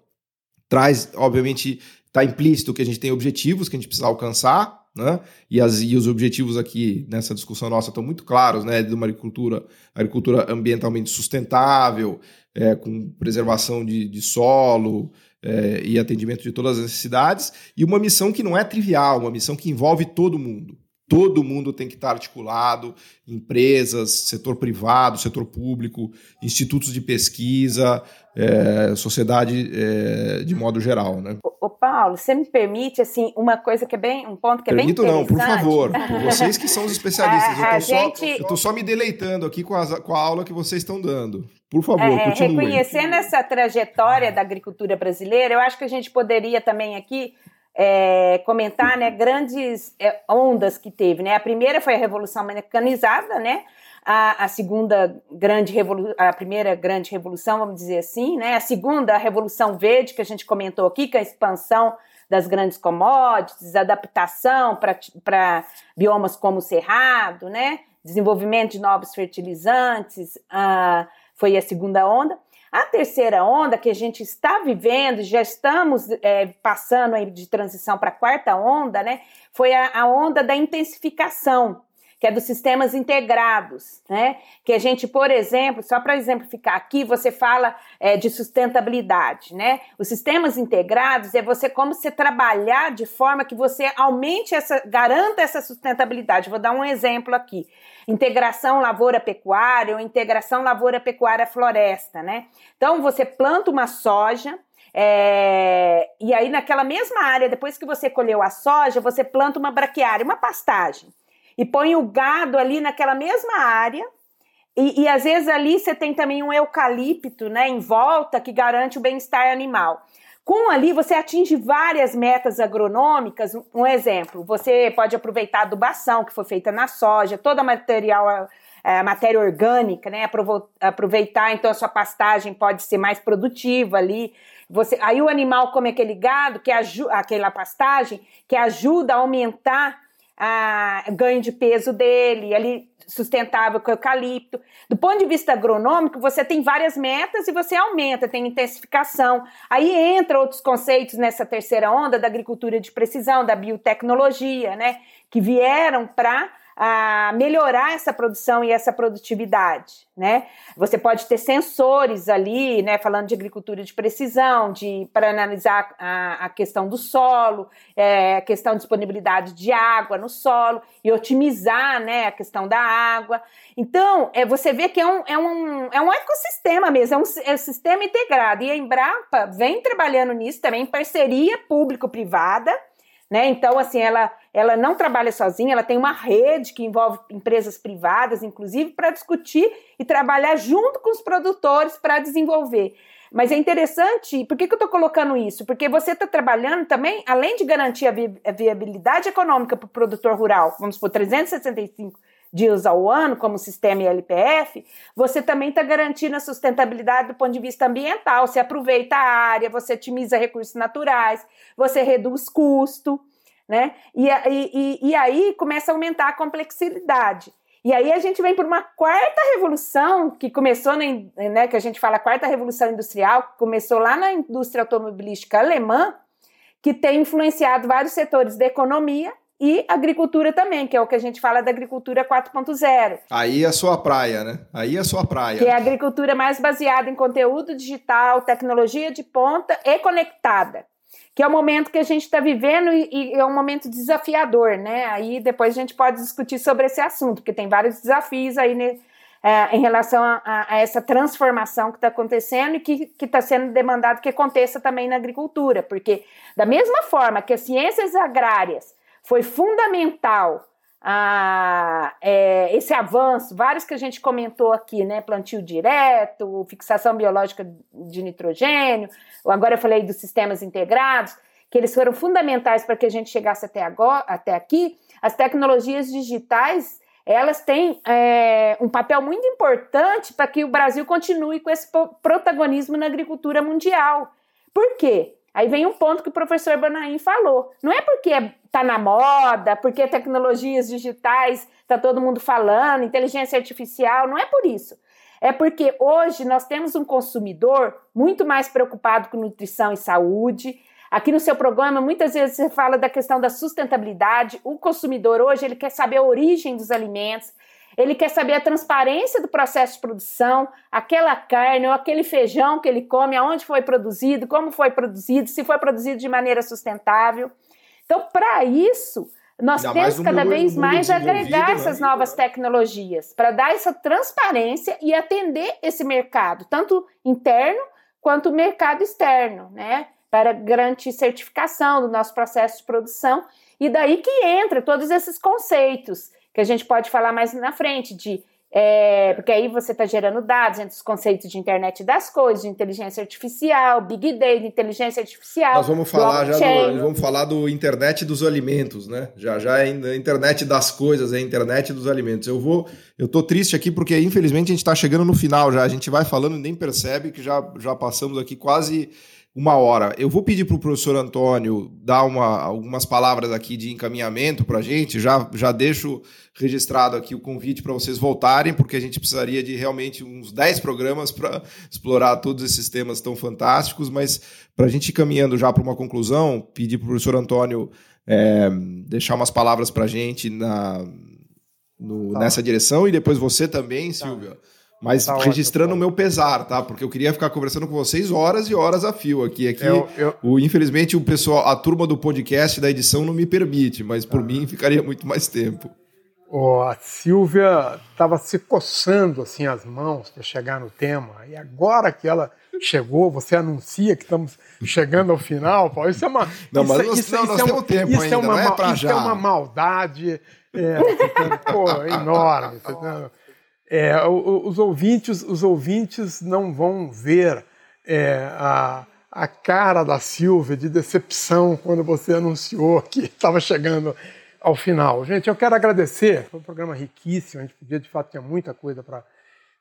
traz, obviamente, está implícito que a gente tem objetivos que a gente precisa alcançar, né? E, as, e os objetivos aqui nessa discussão nossa estão muito claros, né? De uma agricultura, agricultura ambientalmente sustentável, é, com preservação de, de solo é, e atendimento de todas as necessidades, e uma missão que não é trivial, uma missão que envolve todo mundo. Todo mundo tem que estar articulado, empresas, setor privado, setor público, institutos de pesquisa, é, sociedade é, de modo geral, né? Ô, Paulo, você me permite assim uma coisa que é bem um ponto que é Permito bem interessante. não, por favor. Vocês que são os especialistas, eu estou gente... só, só me deleitando aqui com a, com a aula que vocês estão dando. Por favor, é, continue. Reconhecendo essa trajetória da agricultura brasileira, eu acho que a gente poderia também aqui é, comentar né, grandes é, ondas que teve. Né? A primeira foi a Revolução Mecanizada, né? A, a, segunda grande revolução, a primeira grande revolução, vamos dizer assim, né? A segunda, a Revolução Verde, que a gente comentou aqui, que é a expansão das grandes commodities, adaptação para biomas como o cerrado, né? Desenvolvimento de novos fertilizantes, uh, foi a segunda onda. A terceira onda que a gente está vivendo, já estamos é, passando de transição para a quarta onda, né? Foi a, a onda da intensificação que é dos sistemas integrados, né? Que a gente, por exemplo, só para exemplificar aqui, você fala é, de sustentabilidade, né? Os sistemas integrados é você como você trabalhar de forma que você aumente essa, garanta essa sustentabilidade. Vou dar um exemplo aqui: integração lavoura-pecuária ou integração lavoura-pecuária-floresta, né? Então você planta uma soja. É, e aí, naquela mesma área, depois que você colheu a soja, você planta uma braquiária, uma pastagem e põe o gado ali naquela mesma área. E, e às vezes ali você tem também um eucalipto né, em volta que garante o bem-estar animal. Com ali você atinge várias metas agronômicas. Um exemplo, você pode aproveitar a adubação que foi feita na soja, toda a material, a matéria orgânica, né? Aproveitar então a sua pastagem pode ser mais produtiva ali. Você, aí o animal come aquele gado, que ajuda, aquela pastagem, que ajuda a aumentar a ganho de peso dele, ali sustentável com eucalipto. Do ponto de vista agronômico, você tem várias metas e você aumenta, tem intensificação. Aí entra outros conceitos nessa terceira onda da agricultura de precisão, da biotecnologia, né, que vieram para a melhorar essa produção e essa produtividade, né? Você pode ter sensores ali, né? Falando de agricultura de precisão, de para analisar a, a, questão do solo, é, a questão de disponibilidade de água no solo e otimizar, né? A questão da água. Então, é, você vê que é um, é um, é um ecossistema mesmo, é um, é um sistema integrado. E a Embrapa vem trabalhando nisso também em parceria público-privada né? Então, assim, ela, ela não trabalha sozinha, ela tem uma rede que envolve empresas privadas, inclusive, para discutir e trabalhar junto com os produtores para desenvolver. Mas é interessante, por que, que eu estou colocando isso? Porque você está trabalhando também, além de garantir a, vi a viabilidade econômica para o produtor rural, vamos por 365 dias ao ano, como sistema ILPF, você também está garantindo a sustentabilidade do ponto de vista ambiental. Você aproveita a área, você otimiza recursos naturais, você reduz custo, né? E, e, e aí começa a aumentar a complexidade. E aí a gente vem por uma quarta revolução que começou, na, né, que a gente fala quarta revolução industrial, que começou lá na indústria automobilística alemã, que tem influenciado vários setores da economia e agricultura também, que é o que a gente fala da agricultura 4.0. Aí é a sua praia, né? Aí é a sua praia. Que é a agricultura mais baseada em conteúdo digital, tecnologia de ponta e conectada. Que é o momento que a gente está vivendo e, e, é um momento desafiador, né? Aí depois a gente pode discutir sobre esse assunto, porque tem vários desafios aí né, é, em relação a, a, essa transformação que está acontecendo e que está sendo demandado que aconteça também na agricultura, porque da mesma forma que as ciências agrárias foi fundamental a, é, esse avanço, vários que a gente comentou aqui, né? Plantio direto, fixação biológica de nitrogênio, agora eu falei dos sistemas integrados, que eles foram fundamentais para que a gente chegasse até, agora, até aqui. As tecnologias digitais elas têm é, um papel muito importante para que o Brasil continue com esse protagonismo na agricultura mundial. Por quê? Aí vem um ponto que o professor Banaim falou. Não é porque está na moda, porque tecnologias digitais está todo mundo falando, inteligência artificial, não é por isso. É porque hoje nós temos um consumidor muito mais preocupado com nutrição e saúde. Aqui no seu programa, muitas vezes você fala da questão da sustentabilidade. O consumidor hoje ele quer saber a origem dos alimentos, ele quer saber a transparência do processo de produção, aquela carne ou aquele feijão que ele come, aonde foi produzido, como foi produzido, se foi produzido de maneira sustentável. Então, para isso, nós Ainda temos cada vez mais agregar né? essas novas tecnologias para dar essa transparência e atender esse mercado, tanto interno quanto o mercado externo, né? Para garantir certificação do nosso processo de produção. E daí que entra todos esses conceitos que a gente pode falar mais na frente de é, porque aí você está gerando dados entre os conceitos de internet das coisas, de inteligência artificial, big data, inteligência artificial. Nós vamos falar já do, vamos falar do internet dos alimentos, né? Já já é internet das coisas, é internet dos alimentos. Eu vou, eu tô triste aqui porque infelizmente a gente está chegando no final já. A gente vai falando e nem percebe que já já passamos aqui quase uma hora. Eu vou pedir para o professor Antônio dar uma, algumas palavras aqui de encaminhamento para a gente. Já, já deixo registrado aqui o convite para vocês voltarem, porque a gente precisaria de realmente uns 10 programas para explorar todos esses temas tão fantásticos. Mas para a gente ir caminhando já para uma conclusão, pedir para o professor Antônio é, deixar umas palavras para a gente na, no, tá. nessa direção e depois você também, tá. Silvia mas tá registrando o meu pesar, tá? Porque eu queria ficar conversando com vocês horas e horas a fio aqui. Aqui, eu, eu... O, infelizmente, o pessoal, a turma do podcast da edição não me permite, mas por ah. mim ficaria muito mais tempo. Oh, a Silvia estava se coçando assim as mãos para chegar no tema, e agora que ela chegou, você anuncia que estamos chegando ao final, Paulo. Isso é uma. Não, mas isso, nós, isso, não, nós é temos tempo isso é ainda, é uma, não é para já. Isso é uma maldade é, pô, enorme. É, os, ouvintes, os ouvintes não vão ver é, a, a cara da Silvia de decepção quando você anunciou que estava chegando ao final. Gente, eu quero agradecer, foi um programa riquíssimo, a gente podia, de fato, tinha muita coisa para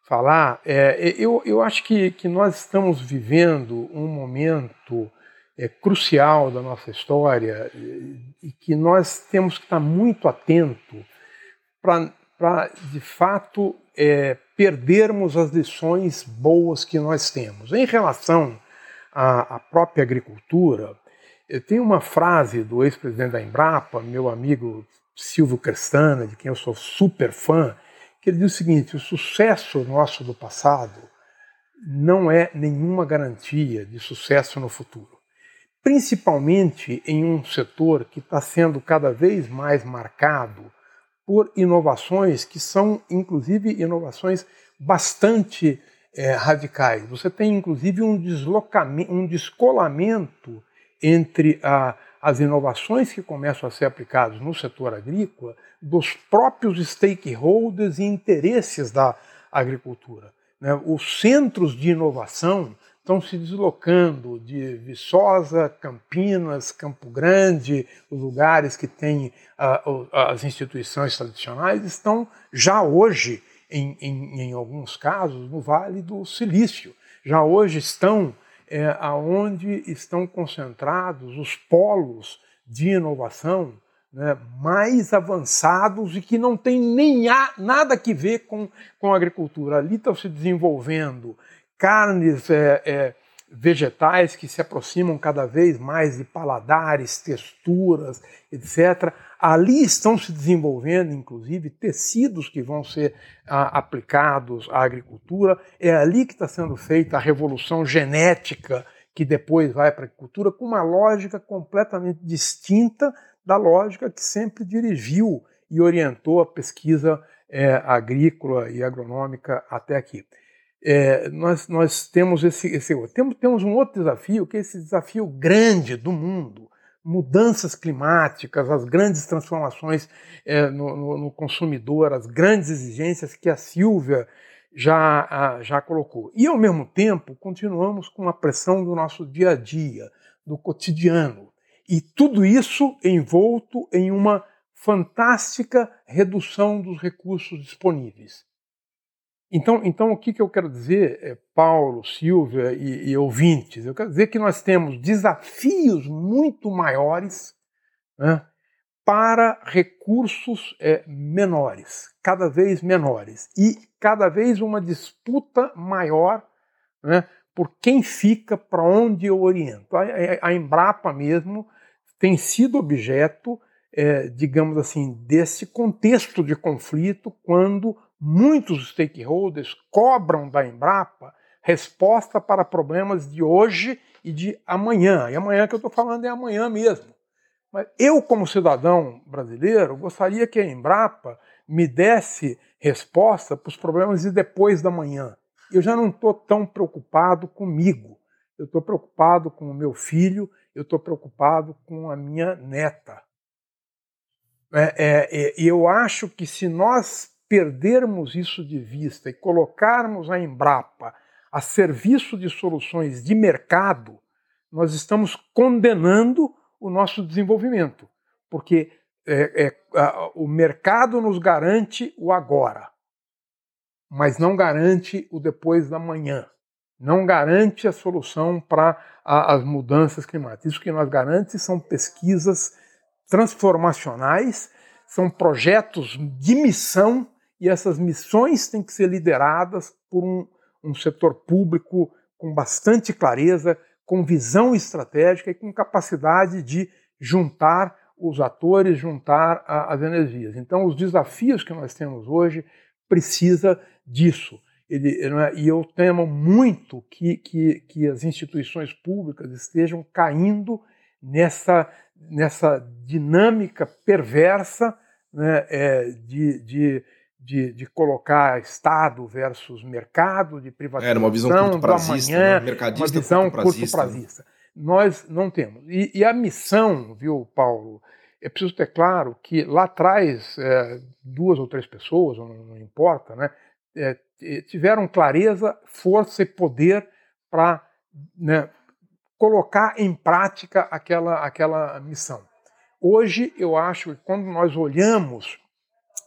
falar. É, eu, eu acho que, que nós estamos vivendo um momento é, crucial da nossa história e, e que nós temos que estar muito atento para, de fato, é, perdermos as lições boas que nós temos. Em relação à, à própria agricultura, tem uma frase do ex-presidente da Embrapa, meu amigo Silvio Crestana, de quem eu sou super fã, que ele diz o seguinte: o sucesso nosso do passado não é nenhuma garantia de sucesso no futuro. Principalmente em um setor que está sendo cada vez mais marcado por inovações que são, inclusive, inovações bastante é, radicais. Você tem, inclusive, um deslocamento, um descolamento entre a, as inovações que começam a ser aplicadas no setor agrícola dos próprios stakeholders e interesses da agricultura. Né? Os centros de inovação estão se deslocando de Viçosa, Campinas, Campo Grande, os lugares que têm uh, as instituições tradicionais, estão já hoje, em, em, em, alguns casos, no Vale do Silício. Já hoje estão é, aonde estão concentrados os polos de inovação né, mais avançados e que não tem nem há, nada que ver com, com a agricultura. Ali estão se desenvolvendo carnes é, é, vegetais que se aproximam cada vez mais de paladares, texturas, etc. Ali estão se desenvolvendo, inclusive, tecidos que vão ser aplicados à agricultura. É ali que está sendo feita a revolução genética que depois vai para a agricultura, com uma lógica completamente distinta da lógica que sempre dirigiu e orientou a pesquisa é, agrícola e agronômica até aqui. É, nós, nós temos esse, esse temos, temos um outro desafio, que é esse desafio grande do mundo, mudanças climáticas, as grandes transformações é, no, no, no, consumidor, as grandes exigências que a Silvia já, a, já colocou. E, ao mesmo tempo, continuamos com a pressão do nosso dia a dia, do cotidiano, e tudo isso envolto em uma fantástica redução dos recursos disponíveis. Então, então o que, que eu quero dizer, é, Paulo, Silvia e, e ouvintes? Eu quero dizer que nós temos desafios muito maiores né, para recursos é, menores, cada vez menores, e cada vez uma disputa maior né, por quem fica, para onde eu oriento. A, a Embrapa mesmo tem sido objeto, é, digamos assim, desse contexto de conflito, quando muitos stakeholders cobram da Embrapa resposta para problemas de hoje e de amanhã. E amanhã que eu estou falando é amanhã mesmo. Mas eu, como cidadão brasileiro, gostaria que a Embrapa me desse resposta para os problemas de depois da manhã. Eu já não estou tão preocupado comigo. Eu estou preocupado com o meu filho eu estou preocupado com a minha neta. É, é, é, eu acho que se nós perdermos isso de vista e colocarmos a Embrapa a serviço de soluções de mercado, nós estamos condenando o nosso desenvolvimento, porque é, é, a, o mercado nos garante o agora, mas não garante o depois da manhã não garante a solução para as mudanças climáticas. Isso que nós garante são pesquisas transformacionais, são projetos de missão e essas missões têm que ser lideradas por um, um setor público com bastante clareza, com visão estratégica e com capacidade de juntar os atores, juntar a, as energias. Então, os desafios que nós temos hoje precisa disso ele, é, e eu temo muito que, que, que as instituições públicas estejam caindo nessa, nessa dinâmica perversa né, é, de, de, de, de, colocar Estado versus mercado, de privatização, Era uma visão curto prazista, amanhã, né? mercadista uma visão curto prazista. curto prazista. Nós não temos. E, e, a missão, viu, Paulo, é preciso ter claro que lá atrás, é, duas ou três pessoas, não, não importa, né, é, tiveram clareza, força e poder para né, colocar em prática aquela, aquela missão. Hoje, eu acho que quando nós olhamos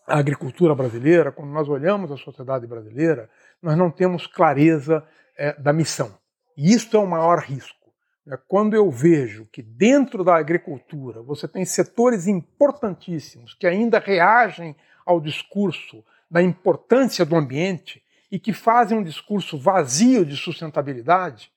a agricultura brasileira, quando nós olhamos a sociedade brasileira, nós não temos clareza é, da missão. E isso é o maior risco. Né? Quando eu vejo que dentro da agricultura você tem setores importantíssimos que ainda reagem ao discurso da importância do ambiente e que fazem um discurso vazio de sustentabilidade,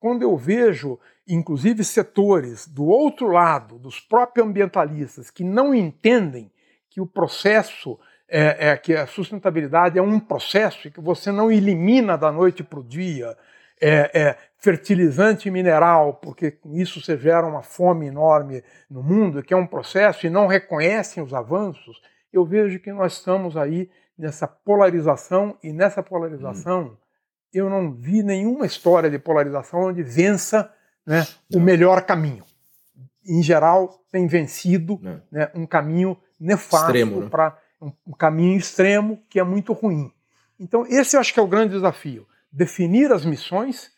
quando eu vejo, inclusive, setores do outro lado, dos próprios ambientalistas, que não entendem que o processo é, é, que a sustentabilidade é um processo que você não elimina da noite para o dia é, é, fertilizante mineral, porque com isso você gera uma fome enorme no mundo, que é um processo e não reconhecem os avanços, eu vejo que nós estamos aí nessa polarização e nessa polarização hum. eu não vi nenhuma história de polarização onde vença né, o melhor caminho. Em geral, tem vencido né, um caminho nefasto né? para um, um caminho extremo que é muito ruim. Então, esse eu acho que é o grande desafio: definir as missões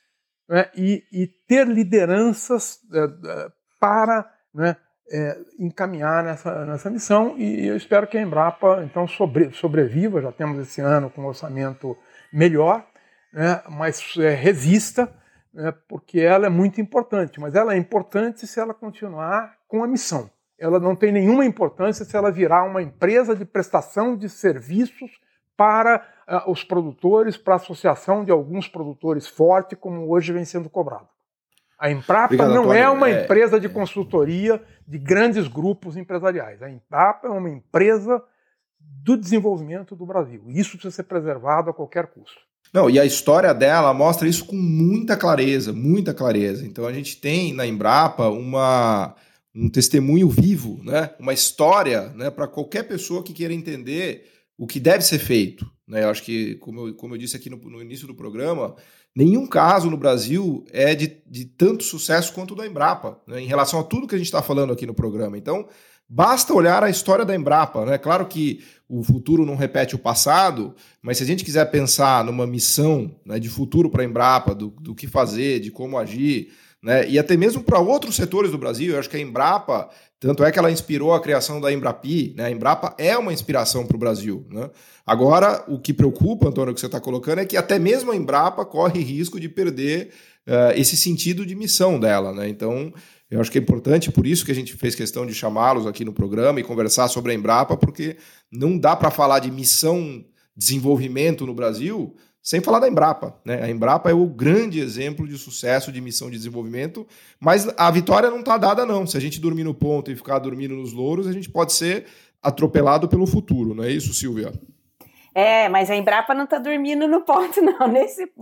né, e, e, ter lideranças é, para né, é, encaminhar nessa, nessa missão. E eu espero que a Embrapa então sobre, sobreviva. Já temos esse ano com um orçamento melhor, né, mas é, resista, né, porque ela é muito importante. Mas ela é importante se ela continuar com a missão ela não tem nenhuma importância se ela virar uma empresa de prestação de serviços para uh, os produtores, para a associação de alguns produtores forte, como hoje vem sendo cobrado. A Embrapa Obrigado, não Antônio. é uma é... empresa de consultoria de grandes grupos empresariais. A Embrapa é uma empresa do desenvolvimento do Brasil. Isso precisa ser preservado a qualquer custo. Não, e a história dela mostra isso com muita clareza, muita clareza. Então a gente tem na Embrapa uma um testemunho vivo, né? uma história né? para qualquer pessoa que queira entender o que deve ser feito. Né? Eu acho que, como eu, como eu disse aqui no, no início do programa, nenhum caso no Brasil é de, de tanto sucesso quanto o da Embrapa, né? em relação a tudo que a gente está falando aqui no programa. Então, basta olhar a história da Embrapa. Né? Claro que o futuro não repete o passado, mas se a gente quiser pensar numa missão né, de futuro para a Embrapa, do, do que fazer, de como agir, né? E até mesmo para outros setores do Brasil, eu acho que a Embrapa, tanto é que ela inspirou a criação da Embrapi, né? A Embrapa é uma inspiração para o Brasil, né? Agora, o que preocupa, Antônio, que você está colocando, é que até mesmo a Embrapa corre risco de perder uh, esse sentido de missão dela, né? Então, eu acho que é importante, por isso que a gente fez questão de chamá-los aqui no programa e conversar sobre a Embrapa, porque não dá para falar de missão desenvolvimento no Brasil sem falar da Embrapa. Né? A Embrapa é o grande exemplo de sucesso de missão de desenvolvimento, mas a vitória não está dada, não. Se a gente dormir no ponto e ficar dormindo nos louros, a gente pode ser atropelado pelo futuro, não é isso, Silvia? É, mas a Embrapa não está dormindo no ponto, não. Nesse,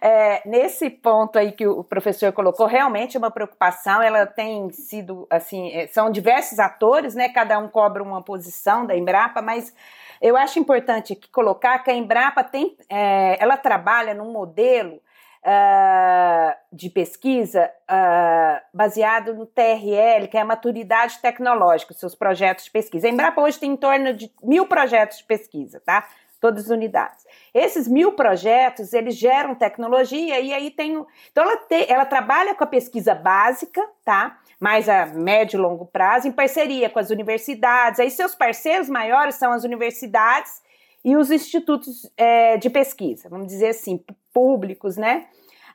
é, nesse ponto aí que o professor colocou, realmente é uma preocupação. Ela tem sido, assim, é, são diversos atores, né? Cada um cobra uma posição da Embrapa, mas eu acho importante colocar que a Embrapa tem, é, ela trabalha num modelo uh, de pesquisa uh, baseado no TRL, que é a maturidade tecnológica, seus projetos de pesquisa. A Embrapa hoje tem em torno de mil projetos de pesquisa, tá? Todas as unidades. Esses mil projetos, eles geram tecnologia e aí tem. Então, ela, te, ela trabalha com a pesquisa básica, tá? Mais a médio e longo prazo, em parceria com as universidades. Aí seus parceiros maiores são as universidades e os institutos é, de pesquisa, vamos dizer assim, públicos, né?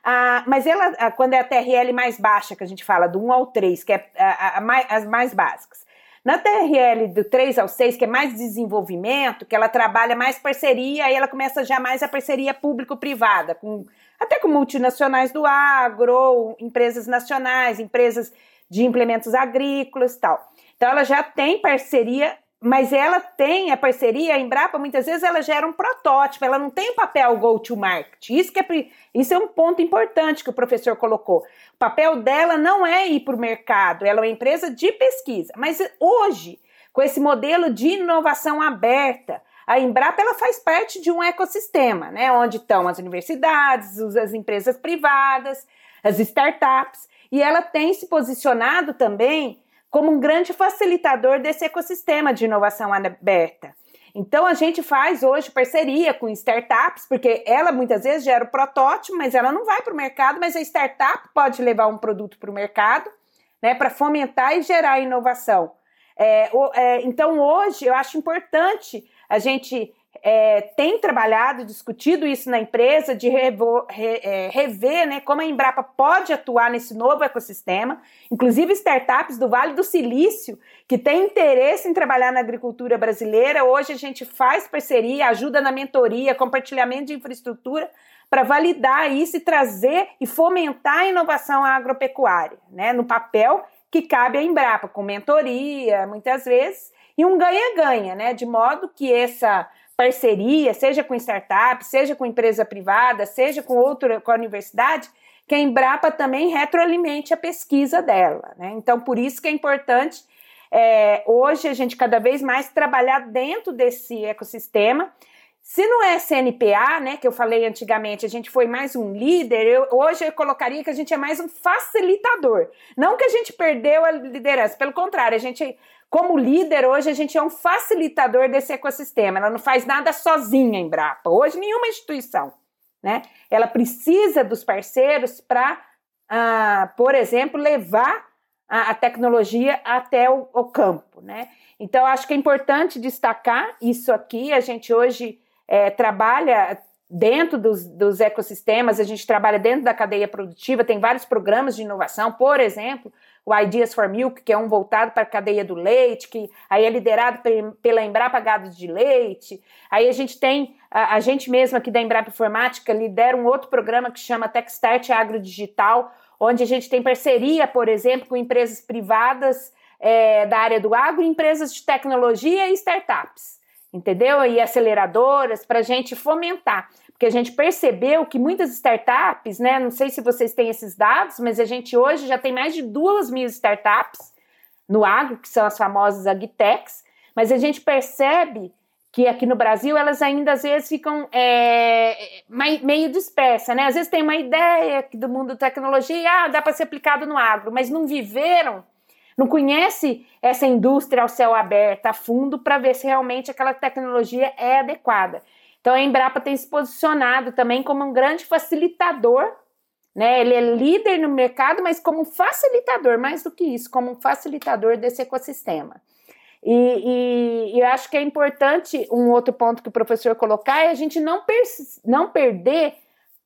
Ah, mas ela, quando é a TRL mais baixa, que a gente fala do 1 ao 3, que é a, a, a, as mais básicas. Na TRL do 3 ao 6, que é mais desenvolvimento, que ela trabalha mais parceria, aí ela começa já mais a parceria público-privada, com, até com multinacionais do agro, empresas nacionais, empresas de implementos agrícolas e tal. Então ela já tem parceria, mas ela tem a parceria, a Embrapa muitas vezes ela gera um protótipo, ela não tem o papel go to market. Isso que é, isso é um ponto importante que o professor colocou. O papel dela não é ir para o mercado, ela é uma empresa de pesquisa. Mas hoje, com esse modelo de inovação aberta, a Embrapa ela faz parte de um ecossistema, né, onde estão as universidades, as empresas privadas, as startups e ela tem se posicionado também como um grande facilitador desse ecossistema de inovação aberta. Então a gente faz hoje parceria com startups, porque ela muitas vezes gera o protótipo, mas ela não vai para o mercado, mas a startup pode levar um produto para o mercado, né, para fomentar e gerar inovação. É, é, então hoje eu acho importante a gente é, tem trabalhado, discutido isso na empresa, de revo, re, é, rever né, como a Embrapa pode atuar nesse novo ecossistema, inclusive startups do Vale do Silício, que têm interesse em trabalhar na agricultura brasileira. Hoje a gente faz parceria, ajuda na mentoria, compartilhamento de infraestrutura para validar isso e trazer e fomentar a inovação agropecuária, né, no papel que cabe à Embrapa, com mentoria, muitas vezes, e um ganha-ganha, né? De modo que essa parceria, seja com startup, seja com empresa privada, seja com outra, com a universidade, que a Embrapa também retroalimente a pesquisa dela, né? Então, por isso que é importante é, hoje a gente cada vez mais trabalhar dentro desse ecossistema se não é CNPA, né, que eu falei antigamente, a gente foi mais um líder, eu, hoje eu colocaria que a gente é mais um facilitador. Não que a gente perdeu a liderança, pelo contrário, a gente, como líder, hoje a gente é um facilitador desse ecossistema. Ela não faz nada sozinha em Brapa. Hoje, nenhuma instituição, né? Ela precisa dos parceiros para, ah, por exemplo, levar a, a tecnologia até o, o campo, né? Então, acho que é importante destacar isso aqui. A gente hoje é, trabalha dentro dos, dos, ecossistemas, a gente trabalha dentro da cadeia produtiva, tem vários programas de inovação, por exemplo, o Ideas for Milk, que é um voltado para a cadeia do leite, que aí é liderado pela Embrapa Gado de Leite. Aí a gente tem, a, a gente mesmo aqui da Embrapa Informática lidera um outro programa que chama Techstart Agro Digital, onde a gente tem parceria, por exemplo, com empresas privadas é, da área do agro, empresas de tecnologia e startups entendeu? E aceleradoras para a gente fomentar. Porque a gente percebeu que muitas startups, né? Não sei se vocês têm esses dados, mas a gente hoje já tem mais de duas mil startups no agro, que são as famosas agtechs, mas a gente percebe que aqui no Brasil elas ainda às vezes ficam é, meio dispersas, né? Às vezes tem uma ideia do mundo da tecnologia, ah, dá para ser aplicado no agro, mas não viveram não conhece essa indústria ao céu aberto a fundo para ver se realmente aquela tecnologia é adequada. Então a Embrapa tem se posicionado também como um grande facilitador, né? Ele é líder no mercado, mas como facilitador, mais do que isso, como um facilitador desse ecossistema. E, e, e eu acho que é importante um outro ponto que o professor colocar é a gente não, não perder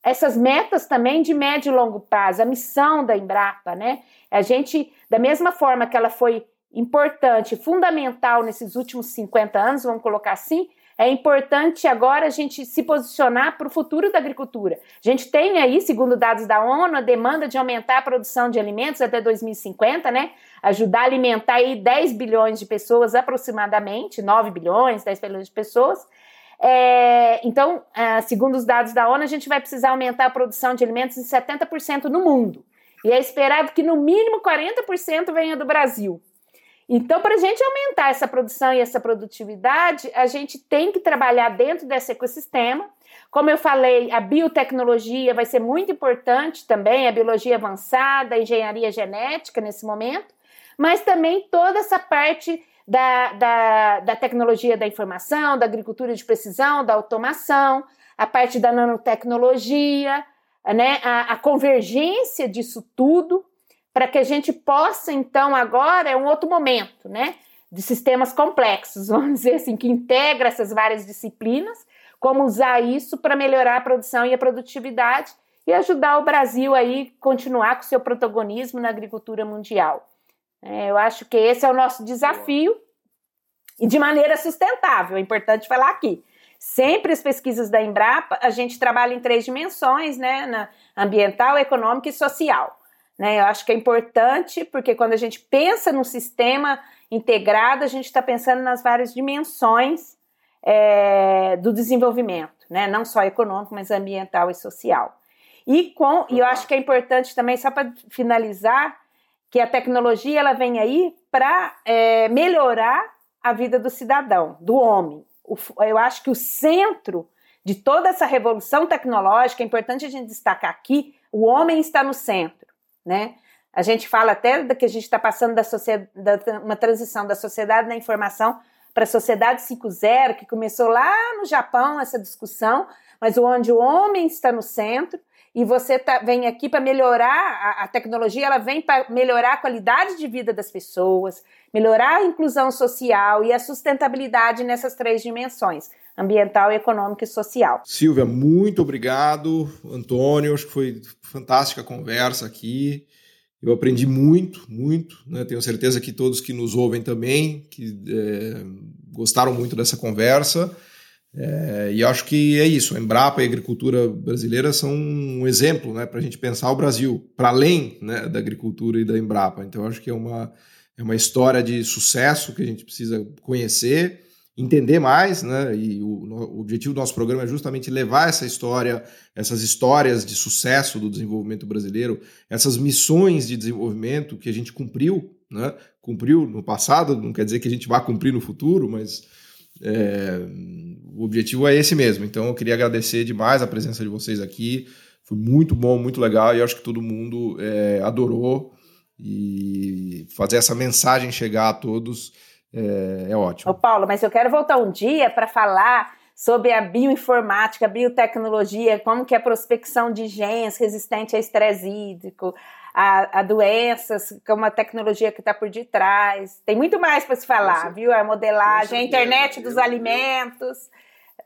essas metas também de médio e longo prazo, a missão da Embrapa, né? A gente, da mesma forma que ela foi importante, fundamental nesses últimos 50 anos, vamos colocar assim, é importante agora a gente se posicionar para o futuro da agricultura. A gente tem aí, segundo dados da ONU, a demanda de aumentar a produção de alimentos até 2050, né? Ajudar a alimentar aí 10 bilhões de pessoas aproximadamente, 9 bilhões, 10 bilhões de pessoas. É, então, é, segundo os dados da ONU, a gente vai precisar aumentar a produção de alimentos em 70% no mundo. E é esperado que no mínimo 40% venha do Brasil. Então, para a gente aumentar essa produção e essa produtividade, a gente tem que trabalhar dentro desse ecossistema. Como eu falei, a biotecnologia vai ser muito importante também, a biologia avançada, a engenharia genética nesse momento, mas também toda essa parte da, da, da tecnologia da informação, da agricultura de precisão, da automação, a parte da nanotecnologia, né, a, a convergência disso tudo, para que a gente possa, então, agora é um outro momento, né? De sistemas complexos, vamos dizer assim, que integra essas várias disciplinas, como usar isso para melhorar a produção e a produtividade e ajudar o Brasil aí continuar com seu protagonismo na agricultura mundial. É, eu acho que esse é o nosso desafio e de maneira sustentável, é importante falar aqui. Sempre as pesquisas da Embrapa, a gente trabalha em três dimensões, né? Na ambiental, econômica e social. Né? Eu acho que é importante, porque quando a gente pensa num sistema integrado, a gente está pensando nas várias dimensões é, do desenvolvimento, né? não só econômico, mas ambiental e social. E, com, e eu acho que é importante também, só para finalizar, que a tecnologia ela vem aí para é, melhorar a vida do cidadão, do homem. O, eu acho que o centro de toda essa revolução tecnológica, é importante a gente destacar aqui, o homem está no centro, né? A gente fala até que a gente está passando da sociedade, uma transição da sociedade da informação para a sociedade 5.0, que começou lá no Japão, essa discussão, mas onde o homem está no centro e você tá, vem aqui para melhorar a, a, tecnologia, ela vem para melhorar a qualidade de vida das pessoas, melhorar a inclusão social e a sustentabilidade nessas três dimensões. Ambiental, econômica e social. Silvia, muito obrigado. Antônio, acho que foi fantástica a conversa aqui. Eu aprendi muito, muito. Né? Tenho certeza que todos que nos ouvem também que é, gostaram muito dessa conversa. É, e acho que é isso. A Embrapa e a agricultura brasileira são um exemplo né, para a gente pensar o Brasil para além né, da agricultura e da Embrapa. Então, acho que é uma, é uma história de sucesso que a gente precisa conhecer, entender mais, né? E o, o, objetivo do nosso programa é justamente levar essa história, essas histórias de sucesso do desenvolvimento brasileiro, essas missões de desenvolvimento que a gente cumpriu, né? Cumpriu no passado, não quer dizer que a gente vá cumprir no futuro, mas é, o objetivo é esse mesmo. Então eu queria agradecer demais a presença de vocês aqui. Foi muito bom, muito legal e acho que todo mundo é, adorou e fazer essa mensagem chegar a todos é, é ótimo. Ô Paulo, mas eu quero voltar um dia para falar sobre a bioinformática, a biotecnologia, como que é a prospecção de genes resistente a estresse hídrico, a, a, doenças, como a tecnologia que está por detrás. Tem muito mais para se falar, viu? A modelagem, a internet dos alimentos,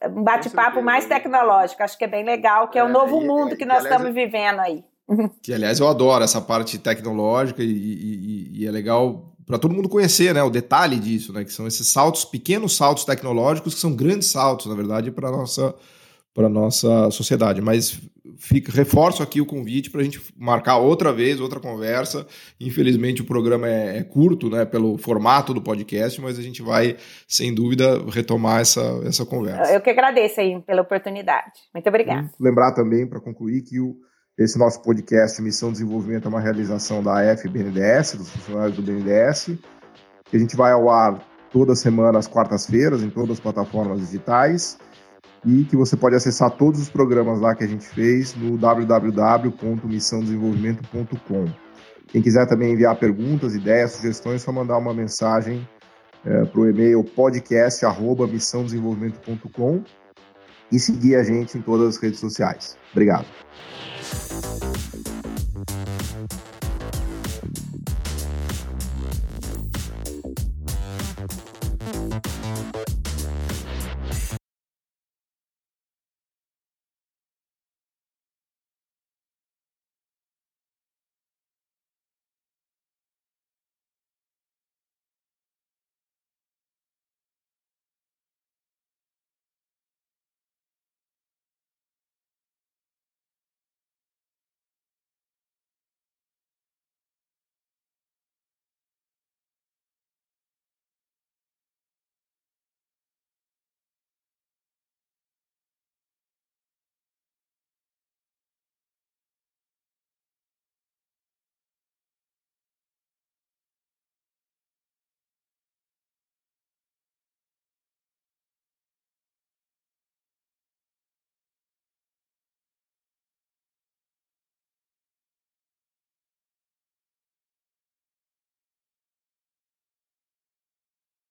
um bate-papo mais tecnológico. Acho que é bem legal, que é, é o novo mundo que nós estamos vivendo aí. Que, aliás, eu adoro essa parte tecnológica e, e, e é legal para todo mundo conhecer, né, o detalhe disso, né, que são esses saltos, pequenos saltos tecnológicos que são grandes saltos, na verdade, para nossa para nossa sociedade. Mas fica, reforço aqui o convite para a gente marcar outra vez, outra conversa. Infelizmente o programa é, é, curto, né, pelo formato do podcast, mas a gente vai, sem dúvida, retomar essa, essa conversa. Eu que agradeço aí pela oportunidade. Muito obrigada. Lembrar também, para concluir, que o esse nosso podcast Missão Desenvolvimento é uma realização da FBNDES, dos funcionários do BNDES, que a gente vai ao ar toda semana às quartas-feiras em todas as plataformas digitais e que você pode acessar todos os programas lá que a gente fez no www.missãodesenvolvimento.com. Quem quiser também enviar perguntas, ideias, sugestões, é só mandar uma mensagem é, para o e-mail podcast@missãodesenvolvimento.com e seguir a gente em todas as redes sociais. Obrigado. Thank